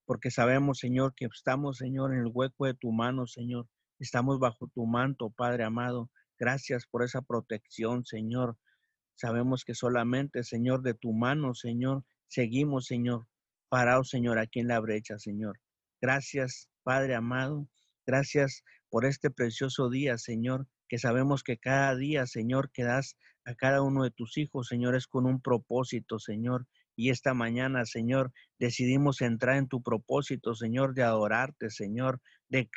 Porque sabemos, Señor, que estamos, Señor, en el hueco de tu mano, Señor. Estamos bajo tu manto, Padre amado. Gracias por esa protección, Señor. Sabemos que solamente, Señor, de tu mano, Señor, seguimos, Señor, parados, Señor, aquí en la brecha, Señor. Gracias, Padre amado. Gracias por este precioso día, Señor, que sabemos que cada día, Señor, que das a cada uno de tus hijos, Señor, es con un propósito, Señor. Y esta mañana, Señor, decidimos entrar en tu propósito, Señor, de adorarte, Señor, de,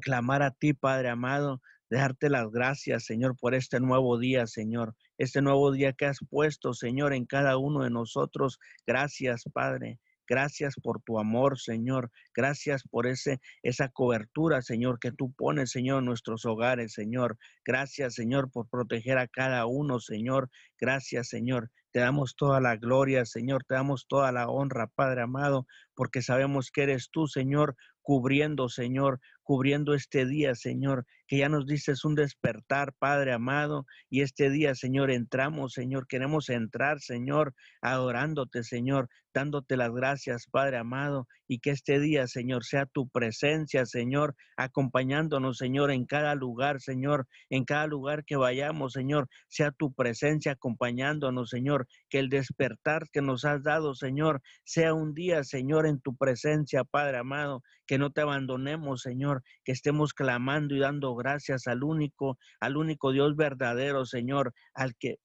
clamar a ti, Padre amado, de darte las gracias, Señor, por este nuevo día, Señor. Este nuevo día que has puesto, Señor, en cada uno de nosotros. Gracias, Padre. Gracias por tu amor, Señor. Gracias por ese, esa cobertura, Señor, que tú pones, Señor, en nuestros hogares, Señor. Gracias, Señor, por proteger a cada uno, Señor. Gracias, Señor. Te damos toda la gloria, Señor. Te damos toda la honra, Padre amado, porque sabemos que eres tú, Señor, cubriendo, Señor, cubriendo este día, Señor, que ya nos dices un despertar, Padre amado, y este día, Señor, entramos, Señor, queremos entrar, Señor, adorándote, Señor, dándote las gracias, Padre amado, y que este día, Señor, sea tu presencia, Señor, acompañándonos, Señor, en cada lugar, Señor, en cada lugar que vayamos, Señor, sea tu presencia acompañándonos, Señor, que el despertar que nos has dado, Señor, sea un día, Señor, en tu presencia, Padre amado, que no te abandonemos, Señor, que estemos clamando y dando gracias al único, al único Dios verdadero, Señor, al que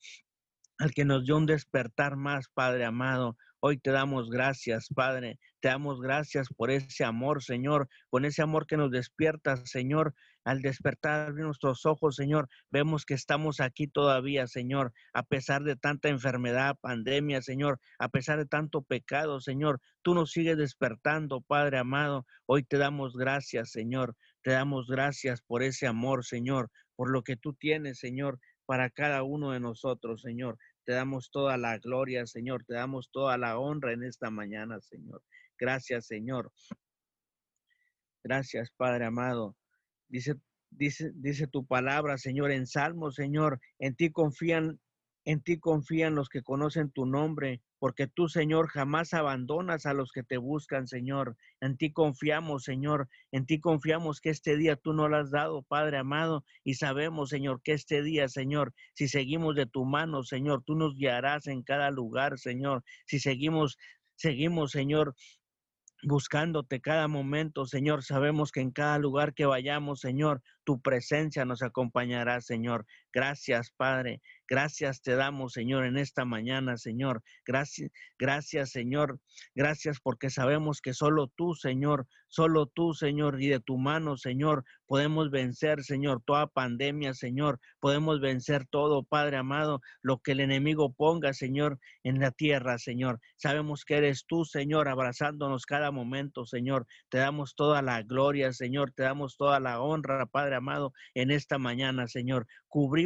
al que nos dio un despertar más, Padre amado. Hoy te damos gracias, Padre. Te damos gracias por ese amor, Señor, con ese amor que nos despierta, Señor. Al despertar nuestros ojos, Señor, vemos que estamos aquí todavía, Señor, a pesar de tanta enfermedad, pandemia, Señor, a pesar de tanto pecado, Señor. Tú nos sigues despertando, Padre amado. Hoy te damos gracias, Señor. Te damos gracias por ese amor, Señor, por lo que tú tienes, Señor, para cada uno de nosotros, Señor. Te damos toda la gloria, Señor. Te damos toda la honra en esta mañana, Señor. Gracias, Señor. Gracias, Padre amado. Dice, dice, dice tu palabra, Señor, en Salmo, Señor. En ti confían, en ti confían los que conocen tu nombre porque tú, Señor, jamás abandonas a los que te buscan, Señor. En ti confiamos, Señor. En ti confiamos que este día tú nos lo has dado, Padre amado, y sabemos, Señor, que este día, Señor, si seguimos de tu mano, Señor, tú nos guiarás en cada lugar, Señor. Si seguimos, seguimos, Señor, buscándote cada momento, Señor. Sabemos que en cada lugar que vayamos, Señor, tu presencia nos acompañará, Señor. Gracias, Padre. Gracias te damos, Señor, en esta mañana, Señor. Gracias, gracias, Señor. Gracias porque sabemos que solo tú, Señor, solo tú, Señor, y de tu mano, Señor, podemos vencer, Señor, toda pandemia, Señor. Podemos vencer todo, Padre amado, lo que el enemigo ponga, Señor, en la tierra, Señor. Sabemos que eres tú, Señor, abrazándonos cada momento, Señor. Te damos toda la gloria, Señor. Te damos toda la honra, Padre amado, en esta mañana, Señor.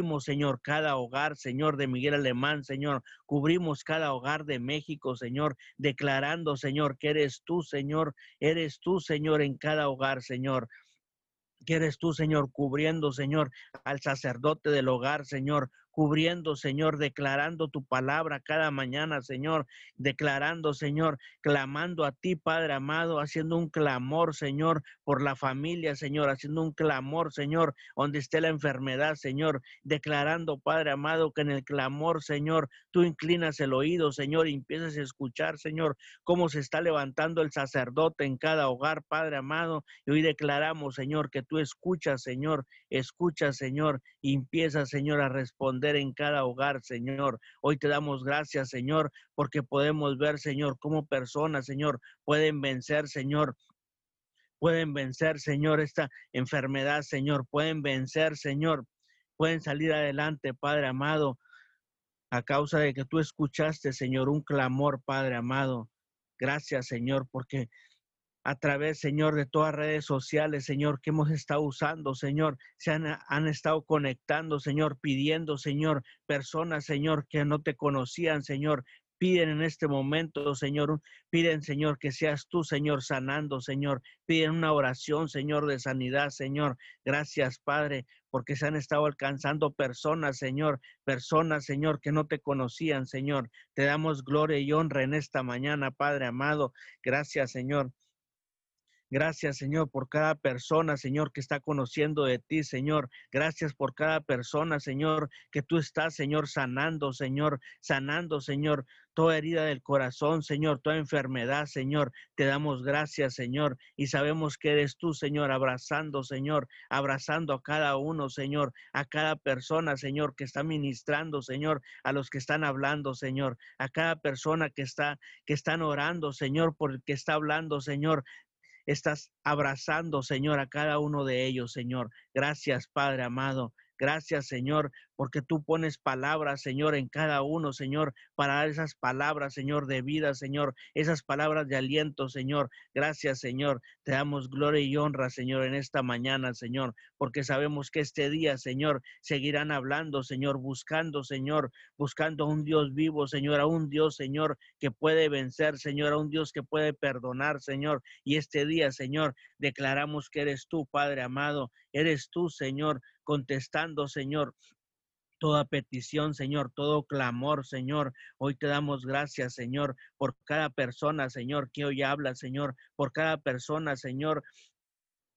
Cubrimos, Señor, cada hogar, Señor, de Miguel Alemán, Señor. Cubrimos cada hogar de México, Señor, declarando, Señor, que eres tú, Señor. Eres tú, Señor, en cada hogar, Señor que eres tú, Señor, cubriendo, Señor, al sacerdote del hogar, Señor, cubriendo, Señor, declarando tu palabra cada mañana, Señor, declarando, Señor, clamando a ti, Padre amado, haciendo un clamor, Señor, por la familia, Señor, haciendo un clamor, Señor, donde esté la enfermedad, Señor, declarando, Padre amado, que en el clamor, Señor, tú inclinas el oído, Señor, y empiezas a escuchar, Señor, cómo se está levantando el sacerdote en cada hogar, Padre amado, y hoy declaramos, Señor, que tú escuchas, Señor, escuchas, Señor, y empiezas, Señor, a responder en cada hogar, Señor. Hoy te damos gracias, Señor, porque podemos ver, Señor, cómo personas, Señor, pueden vencer, Señor, pueden vencer, Señor, esta enfermedad, Señor, pueden vencer, Señor, pueden salir adelante, Padre amado, a causa de que tú escuchaste, Señor, un clamor, Padre amado. Gracias, Señor, porque a través, Señor, de todas redes sociales, Señor, que hemos estado usando, Señor, se han, han, estado conectando, Señor, pidiendo, Señor, personas, Señor, que no te conocían, Señor. Piden en este momento, Señor, piden, Señor, que seas tú, Señor, sanando, Señor. Piden una oración, Señor, de sanidad, Señor. Gracias, Padre, porque se han estado alcanzando personas, Señor, personas, Señor, que no te conocían, Señor. Te damos gloria y honra en esta mañana, Padre amado. Gracias, Señor. Gracias, Señor, por cada persona, Señor, que está conociendo de ti, Señor. Gracias por cada persona, Señor, que tú estás, Señor, sanando, Señor, sanando, Señor, toda herida del corazón, Señor, toda enfermedad, Señor. Te damos gracias, Señor, y sabemos que eres tú, Señor, abrazando, Señor, abrazando a cada uno, Señor, a cada persona, Señor, que está ministrando, Señor, a los que están hablando, Señor, a cada persona que está que están orando, Señor, porque está hablando, Señor estás abrazando, Señor, a cada uno de ellos, Señor. Gracias, Padre amado. Gracias, Señor, porque tú pones palabras, Señor, en cada uno, Señor, para dar esas palabras, Señor, de vida, Señor, esas palabras de aliento, Señor. Gracias, Señor. Te damos gloria y honra, Señor, en esta mañana, Señor, porque sabemos que este día, Señor, seguirán hablando, Señor, buscando, Señor, buscando a un Dios vivo, Señor, a un Dios, Señor, que puede vencer, Señor, a un Dios que puede perdonar, Señor. Y este día, Señor, declaramos que eres tú, Padre amado, eres tú, Señor, contestando, Señor, toda petición, Señor, todo clamor, Señor. Hoy te damos gracias, Señor, por cada persona, Señor, que hoy habla, Señor, por cada persona, Señor,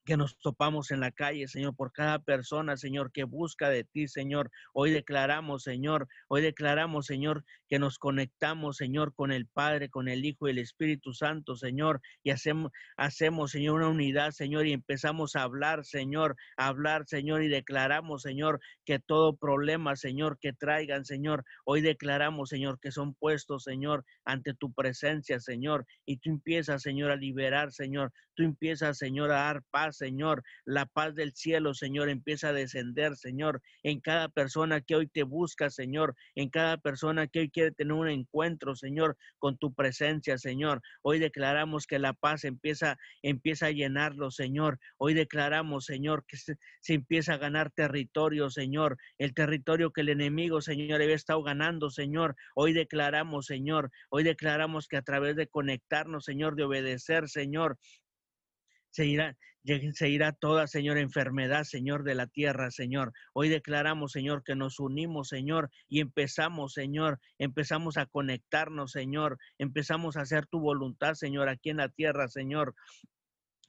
que nos topamos en la calle, Señor, por cada persona, Señor, que busca de ti, Señor. Hoy declaramos, Señor, hoy declaramos, Señor, que nos conectamos, Señor, con el Padre, con el Hijo y el Espíritu Santo, Señor, y hacemos, hacemos, Señor, una unidad, Señor, y empezamos a hablar, Señor, a hablar, Señor, y declaramos, Señor, que todo problema, Señor, que traigan, Señor, hoy declaramos, Señor, que son puestos, Señor, ante tu presencia, Señor, y tú empiezas, Señor, a liberar, Señor, tú empiezas, Señor, a dar paz, Señor. La paz del cielo, Señor, empieza a descender, Señor, en cada persona que hoy te busca, Señor, en cada persona que hoy quiere tener un encuentro, Señor, con tu presencia, Señor. Hoy declaramos que la paz empieza, empieza a llenarlo, Señor. Hoy declaramos, Señor, que se, empieza a ganar territorio, Señor. El territorio que el enemigo, Señor, había estado ganando, Señor. Hoy declaramos, Señor, hoy declaramos que a través de conectarnos, Señor, de obedecer, Señor, se irá, se irá toda, Señor, enfermedad, Señor, de la tierra, Señor. Hoy declaramos, Señor, que nos unimos, Señor, y empezamos, Señor, empezamos a conectarnos, Señor, empezamos a hacer tu voluntad, Señor, aquí en la tierra, Señor.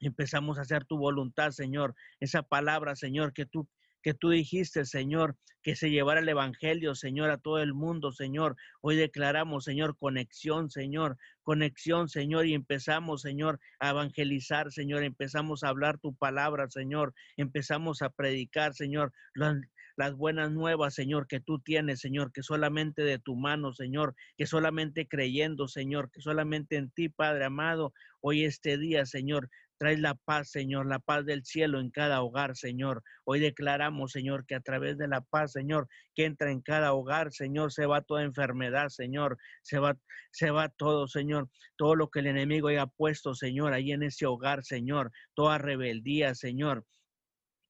Empezamos a hacer tu voluntad, Señor. Esa palabra, Señor, que tú que tú dijiste, Señor, que se llevara el Evangelio, Señor, a todo el mundo, Señor. Hoy declaramos, Señor, conexión, Señor, conexión, Señor, y empezamos, Señor, a evangelizar, Señor, empezamos a hablar tu palabra, Señor, empezamos a predicar, Señor, las buenas nuevas, Señor, que tú tienes, Señor, que solamente de tu mano, Señor, que solamente creyendo, Señor, que solamente en ti, Padre amado, hoy este día, Señor, Traes la paz, Señor, la paz del cielo en cada hogar, Señor. Hoy declaramos, Señor, que a través de la paz, Señor, que entra en cada hogar, Señor, se va toda enfermedad, Señor. Se va, se va todo, Señor. Todo lo que el enemigo haya puesto, Señor, ahí en ese hogar, Señor. Toda rebeldía, Señor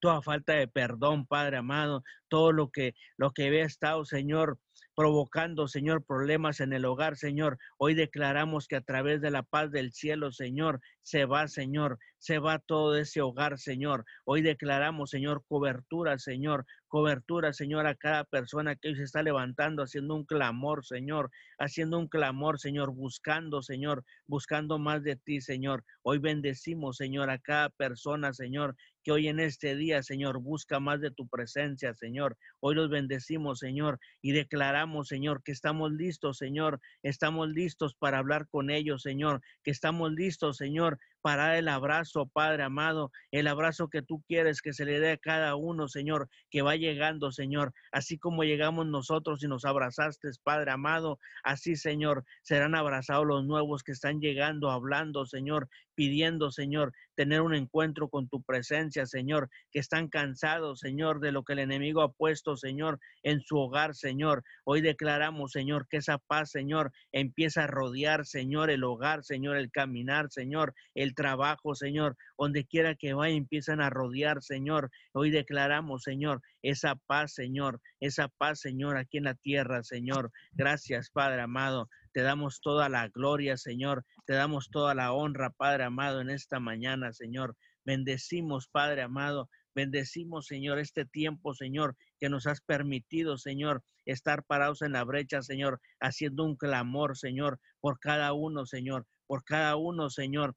toda falta de perdón, Padre amado, todo lo que lo que había estado, Señor, provocando, Señor, problemas en el hogar, Señor. Hoy declaramos que a través de la paz del cielo, Señor, se va, Señor, se va todo ese hogar, Señor. Hoy declaramos, Señor, cobertura, Señor, cobertura, Señor, a cada persona que hoy se está levantando, haciendo un clamor, Señor, haciendo un clamor, Señor, buscando, Señor, buscando más de ti, Señor. Hoy bendecimos, Señor, a cada persona, Señor, que hoy en este día, Señor, busca más de tu presencia, Señor. Hoy los bendecimos, Señor, y declaramos, Señor, que estamos listos, Señor, estamos listos para hablar con ellos, Señor, que estamos listos, Señor, para el abrazo, Padre amado, el abrazo que tú quieres que se le dé a cada uno, Señor, que va llegando, Señor, así como llegamos nosotros y nos abrazaste, Padre amado, así, Señor, serán abrazados los nuevos que están llegando, hablando, Señor, pidiendo, Señor, tener un encuentro con tu presencia, Señor, que están cansados, Señor, de lo que el enemigo ha puesto, Señor, en su hogar, Señor. Hoy declaramos, Señor, que esa paz, Señor, empieza a rodear, Señor, el hogar, Señor, el caminar, Señor, el trabajo, Señor, donde quiera que vaya, empiezan a rodear, Señor. Hoy declaramos, Señor, esa paz, Señor, esa paz, Señor, aquí en la tierra, Señor. Gracias, Padre amado. Te damos toda la gloria, Señor. Te damos toda la honra, Padre amado, en esta mañana, Señor. Bendecimos, Padre amado. Bendecimos, Señor, este tiempo, Señor, que nos has permitido, Señor, estar parados en la brecha, Señor, haciendo un clamor, Señor, por cada uno, Señor, por cada uno, Señor,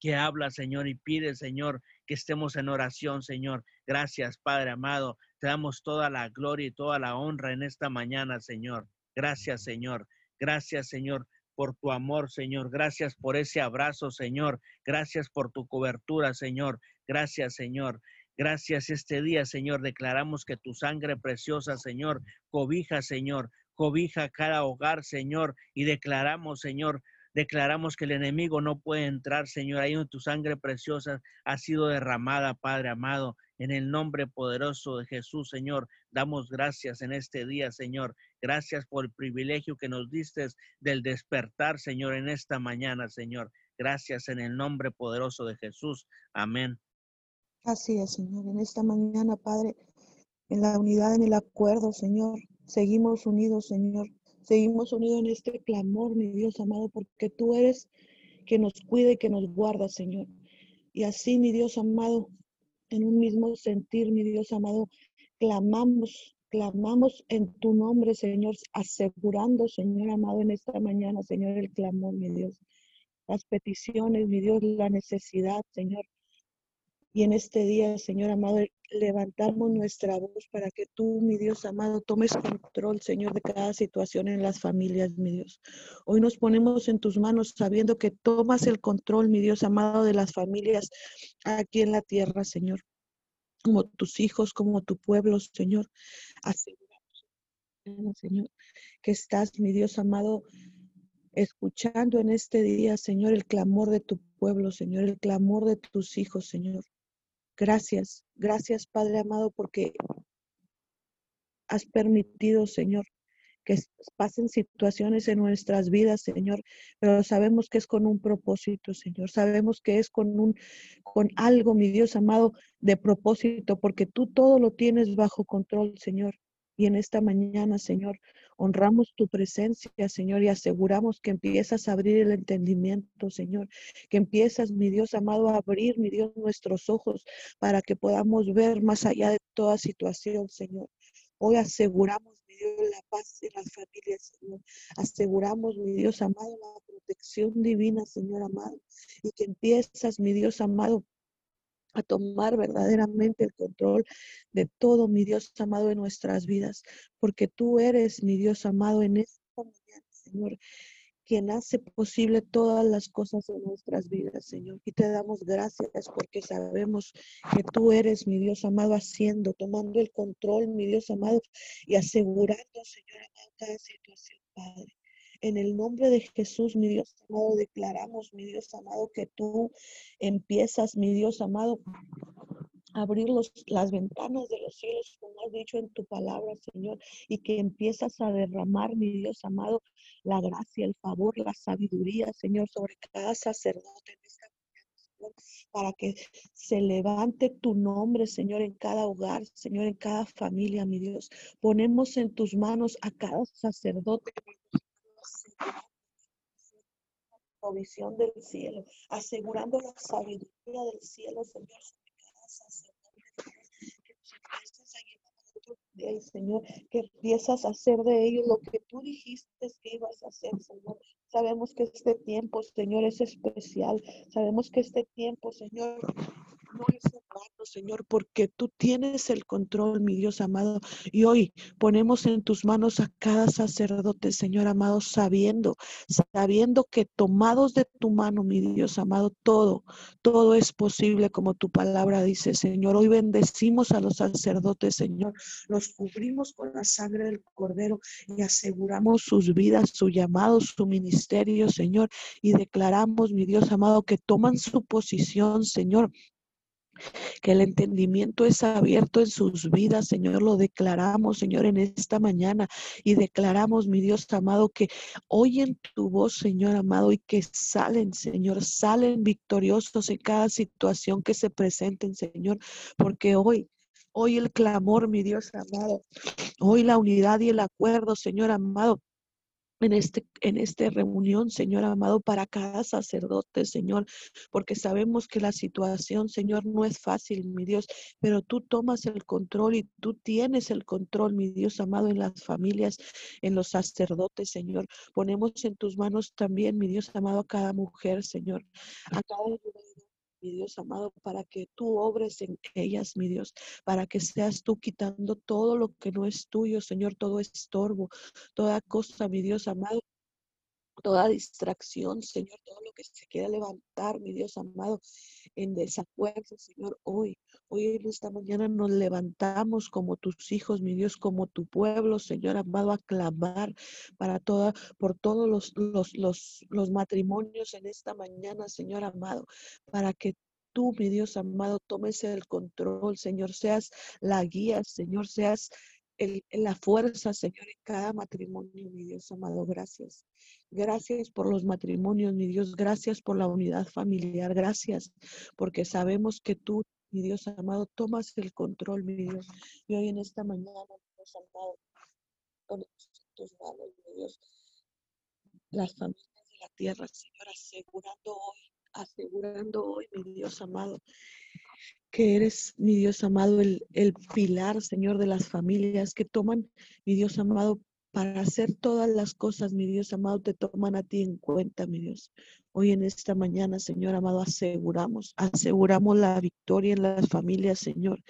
que habla, Señor, y pide, Señor, que estemos en oración, Señor. Gracias, Padre amado. Te damos toda la gloria y toda la honra en esta mañana, Señor. Gracias, Señor. Gracias, Señor, por tu amor, Señor. Gracias por ese abrazo, Señor. Gracias por tu cobertura, Señor. Gracias, Señor. Gracias este día, Señor. Declaramos que tu sangre preciosa, Señor, cobija, Señor. Cobija cada hogar, Señor. Y declaramos, Señor, declaramos que el enemigo no puede entrar, Señor. Ahí tu sangre preciosa ha sido derramada, Padre amado. En el nombre poderoso de Jesús, Señor, damos gracias en este día, Señor. Gracias por el privilegio que nos diste del despertar, Señor, en esta mañana, Señor. Gracias en el nombre poderoso de Jesús. Amén. Así es, Señor. En esta mañana, Padre, en la unidad, en el acuerdo, Señor. Seguimos unidos, Señor. Seguimos unidos en este clamor, mi Dios amado, porque tú eres que nos cuida y que nos guarda, Señor. Y así, mi Dios amado, en un mismo sentir, mi Dios amado, clamamos, clamamos en tu nombre, Señor, asegurando, Señor amado, en esta mañana, Señor, el clamor, mi Dios. Las peticiones, mi Dios, la necesidad, Señor. Y en este día, Señor amado, levantamos nuestra voz para que tú, mi Dios amado, tomes control, Señor, de cada situación en las familias, mi Dios. Hoy nos ponemos en tus manos sabiendo que tomas el control, mi Dios amado, de las familias aquí en la tierra, Señor. Como tus hijos, como tu pueblo, Señor. Aseguramos, Señor, que estás, mi Dios amado, escuchando en este día, Señor, el clamor de tu pueblo, Señor, el clamor de tus hijos, Señor. Gracias, gracias Padre amado, porque has permitido, Señor, que pasen situaciones en nuestras vidas, Señor, pero sabemos que es con un propósito, Señor. Sabemos que es con un con algo, mi Dios amado, de propósito, porque tú todo lo tienes bajo control, Señor. Y en esta mañana, Señor, honramos tu presencia, Señor, y aseguramos que empiezas a abrir el entendimiento, Señor, que empiezas, mi Dios amado, a abrir, mi Dios, nuestros ojos para que podamos ver más allá de toda situación, Señor. Hoy aseguramos, mi Dios, la paz en las familias, Señor. Aseguramos, mi Dios amado, la protección divina, Señor amado. Y que empiezas, mi Dios amado, a tomar verdaderamente el control de todo, mi Dios amado, en nuestras vidas, porque tú eres, mi Dios amado, en esta mañana, Señor, quien hace posible todas las cosas en nuestras vidas, Señor. Y te damos gracias porque sabemos que tú eres, mi Dios amado, haciendo, tomando el control, mi Dios amado, y asegurando, Señor amado, cada situación, Padre. En el nombre de Jesús, mi Dios amado, declaramos, mi Dios amado, que tú empiezas, mi Dios amado, a abrir las ventanas de los cielos, como has dicho en tu palabra, Señor, y que empiezas a derramar, mi Dios amado, la gracia, el favor, la sabiduría, Señor, sobre cada sacerdote en esta para que se levante tu nombre, Señor, en cada hogar, Señor, en cada familia, mi Dios. Ponemos en tus manos a cada sacerdote provisión del cielo, asegurando la sabiduría del cielo, Señor, Señor, que empiezas a hacer de ellos lo que tú dijiste que ibas a hacer, Señor. Sabemos que este tiempo, Señor, es especial. Sabemos que este tiempo, Señor, no es humano, Señor, porque tú tienes el control, mi Dios amado. Y hoy ponemos en tus manos a cada sacerdote, Señor amado, sabiendo, sabiendo que tomados de tu mano, mi Dios amado, todo, todo es posible como tu palabra dice, Señor. Hoy bendecimos a los sacerdotes, Señor. Los cubrimos con la sangre del Cordero y aseguramos sus vidas, su llamado, su ministerio, Señor. Y declaramos, mi Dios amado, que toman su posición, Señor que el entendimiento es abierto en sus vidas, Señor. Lo declaramos, Señor, en esta mañana y declaramos, mi Dios amado, que oyen tu voz, Señor amado, y que salen, Señor, salen victoriosos en cada situación que se presenten, Señor, porque hoy Hoy el clamor, mi Dios amado. Hoy la unidad y el acuerdo, Señor amado en este en esta reunión, Señor amado, para cada sacerdote, Señor, porque sabemos que la situación, Señor, no es fácil, mi Dios, pero tú tomas el control y tú tienes el control, mi Dios amado, en las familias, en los sacerdotes, Señor. Ponemos en tus manos también, mi Dios amado, a cada mujer, Señor, a cada mi Dios amado, para que tú obres en ellas, mi Dios, para que seas tú quitando todo lo que no es tuyo, Señor, todo estorbo, toda cosa, mi Dios amado, toda distracción, Señor, todo lo que se quiera levantar, mi Dios amado, en desacuerdo, Señor, hoy, hoy en esta mañana nos levantamos como tus hijos, mi Dios, como tu pueblo, Señor amado, a clamar para toda, por todos los, los, los, los matrimonios en esta mañana, Señor amado, para que tú, mi Dios amado, tomes el control, Señor, seas la guía, Señor, seas el, la fuerza, Señor, en cada matrimonio, mi Dios amado, gracias. Gracias por los matrimonios, mi Dios, gracias por la unidad familiar, gracias, porque sabemos que tú, mi Dios amado, tomas el control, mi Dios. Y hoy en esta mañana, mi Dios amado, ponemos tus manos, mi Dios, las familias de la tierra, Señor, asegurando hoy, asegurando hoy, mi Dios amado, que eres, mi Dios amado, el, el pilar, Señor, de las familias que toman, mi Dios amado, para hacer todas las cosas, mi Dios amado, te toman a ti en cuenta, mi Dios. Hoy en esta mañana, Señor amado, aseguramos, aseguramos la victoria en las familias, Señor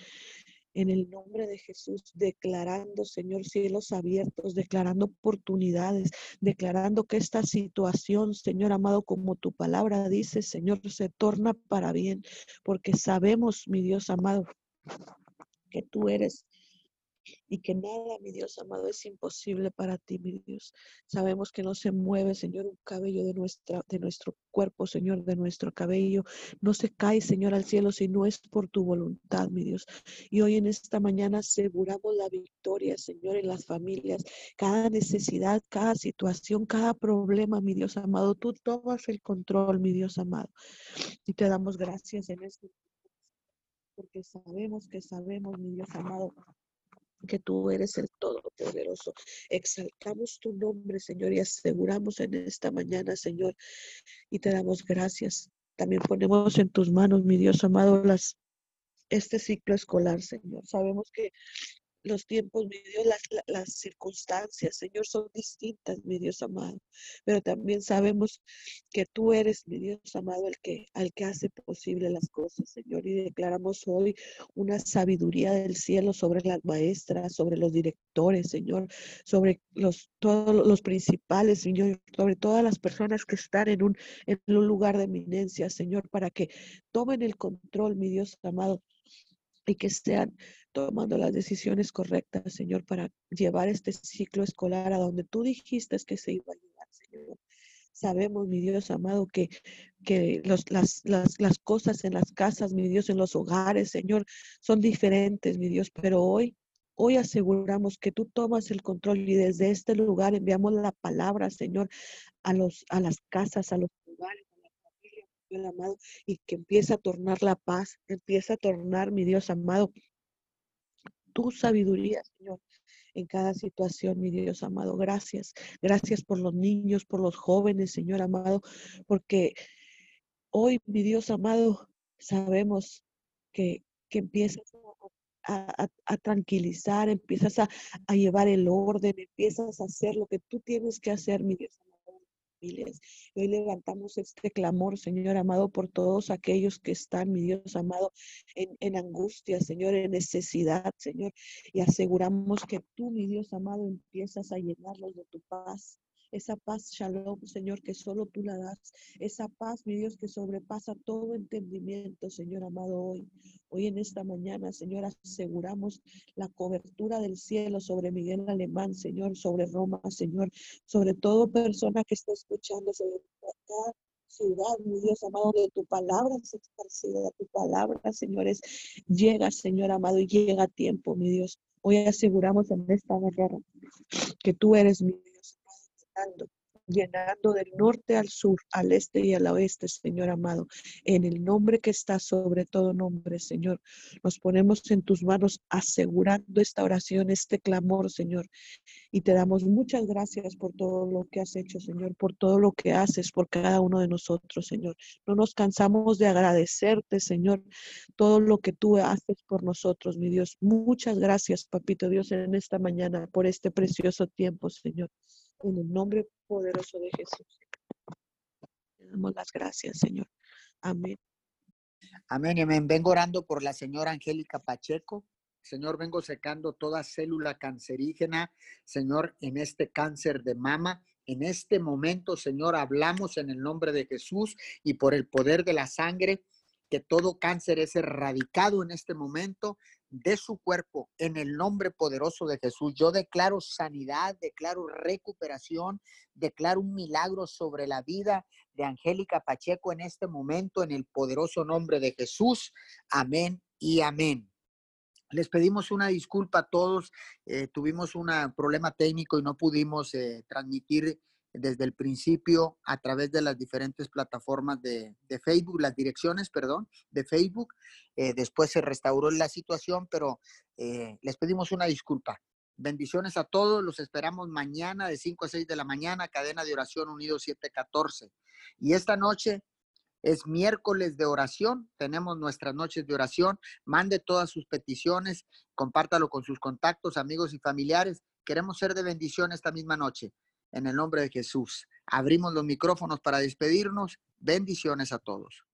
en el nombre de Jesús, declarando, Señor, cielos abiertos, declarando oportunidades, declarando que esta situación, Señor amado, como tu palabra dice, Señor, se torna para bien, porque sabemos, mi Dios amado, que tú eres y que nada, mi Dios amado, es imposible para ti, mi Dios. Sabemos que no se mueve, Señor, un cabello de, nuestra, de nuestro cuerpo, Señor, de nuestro cabello. No se cae, Señor, al cielo si no es por tu voluntad, mi Dios. Y hoy en esta mañana aseguramos la victoria, Señor, en las familias. Cada necesidad, cada situación, cada problema, mi Dios amado, tú tomas el control, mi Dios amado. Y te damos gracias en este porque sabemos que sabemos, mi Dios amado, que tú eres el Todopoderoso. Exaltamos tu nombre, Señor, y aseguramos en esta mañana, Señor, y te damos gracias. También ponemos en tus manos, mi Dios amado, las, este ciclo escolar, Señor. Sabemos que los tiempos, mi Dios, las, las, circunstancias, Señor, son distintas, mi Dios amado. Pero también sabemos que tú eres, mi Dios amado, el que, al que hace posible las cosas, Señor. Y declaramos hoy una sabiduría del cielo sobre las maestras, sobre los directores, Señor, sobre los, todos los principales, Señor, sobre todas las personas que están en un, en un lugar de eminencia, Señor, para que tomen el control, mi Dios amado y que sean tomando las decisiones correctas, Señor, para llevar este ciclo escolar a donde tú dijiste que se iba a llevar, Señor. Sabemos, mi Dios amado, que, que las, las, las cosas en las casas, mi Dios, en los hogares, Señor, son diferentes, mi Dios, pero hoy Hoy aseguramos que tú tomas el control y desde este lugar enviamos la palabra, Señor, a, los, a las casas, a los lugares, a la familia, mi amado, y que empieza a tornar la paz, empieza a tornar, mi Dios amado, tu sabiduría, Señor, en cada situación, mi Dios amado. Gracias. Gracias por los niños, por los jóvenes, Señor amado, porque hoy, mi Dios amado, sabemos que, que empiezas a, a, tranquilizar, empiezas a, a, llevar el orden, empiezas a hacer lo que tú tienes que hacer, mi Dios Hoy levantamos este clamor, Señor amado, por todos aquellos que están, mi Dios amado, en, en angustia, Señor, en necesidad, Señor. Y aseguramos que tú, mi Dios amado, empiezas a llenarlos de tu paz esa paz, shalom, Señor, que solo tú la das, esa paz, mi Dios, que sobrepasa todo entendimiento, Señor amado, hoy. Hoy en esta mañana, Señor, aseguramos la cobertura del cielo sobre Miguel Alemán, Señor, sobre Roma, Señor, sobre todo persona que está escuchando, sobre ciudad, mi Dios amado, de tu palabra es tu palabra, señores, llega, Señor amado, y llega a tiempo, mi Dios. Hoy aseguramos en esta mañana que tú eres mi Llenando del norte al sur, al este y al oeste, Señor amado. En el nombre que está sobre todo nombre, Señor, nos ponemos en tus manos asegurando esta oración, este clamor, Señor. Y te damos muchas gracias por todo lo que has hecho, Señor, por todo lo que haces por cada uno de nosotros, Señor. No nos cansamos de agradecerte, Señor, todo lo que tú haces por nosotros, mi Dios. Muchas gracias, Papito Dios, en esta mañana por este precioso tiempo, Señor. En el nombre poderoso de Jesús. Le damos las gracias, Señor. Amén. Amén, amén. Vengo orando por la señora Angélica Pacheco. Señor, vengo secando toda célula cancerígena, Señor, en este cáncer de mama. En este momento, Señor, hablamos en el nombre de Jesús y por el poder de la sangre que todo cáncer es erradicado en este momento de su cuerpo en el nombre poderoso de Jesús. Yo declaro sanidad, declaro recuperación, declaro un milagro sobre la vida de Angélica Pacheco en este momento en el poderoso nombre de Jesús. Amén y amén. Les pedimos una disculpa a todos. Eh, tuvimos un problema técnico y no pudimos eh, transmitir desde el principio a través de las diferentes plataformas de, Facebook, las direcciones, perdón, de Facebook. Eh, después se restauró la situación, pero eh, les pedimos una disculpa. Bendiciones a todos, los esperamos mañana de 5 a 6 de la mañana, cadena de oración unido 714. Y esta noche es miércoles de oración, tenemos nuestras noches de oración. Mande todas sus peticiones, compártalo con sus contactos, amigos y familiares. Queremos ser de bendición esta misma noche en el nombre de Jesús. Abrimos los micrófonos para despedirnos. Bendiciones a todos.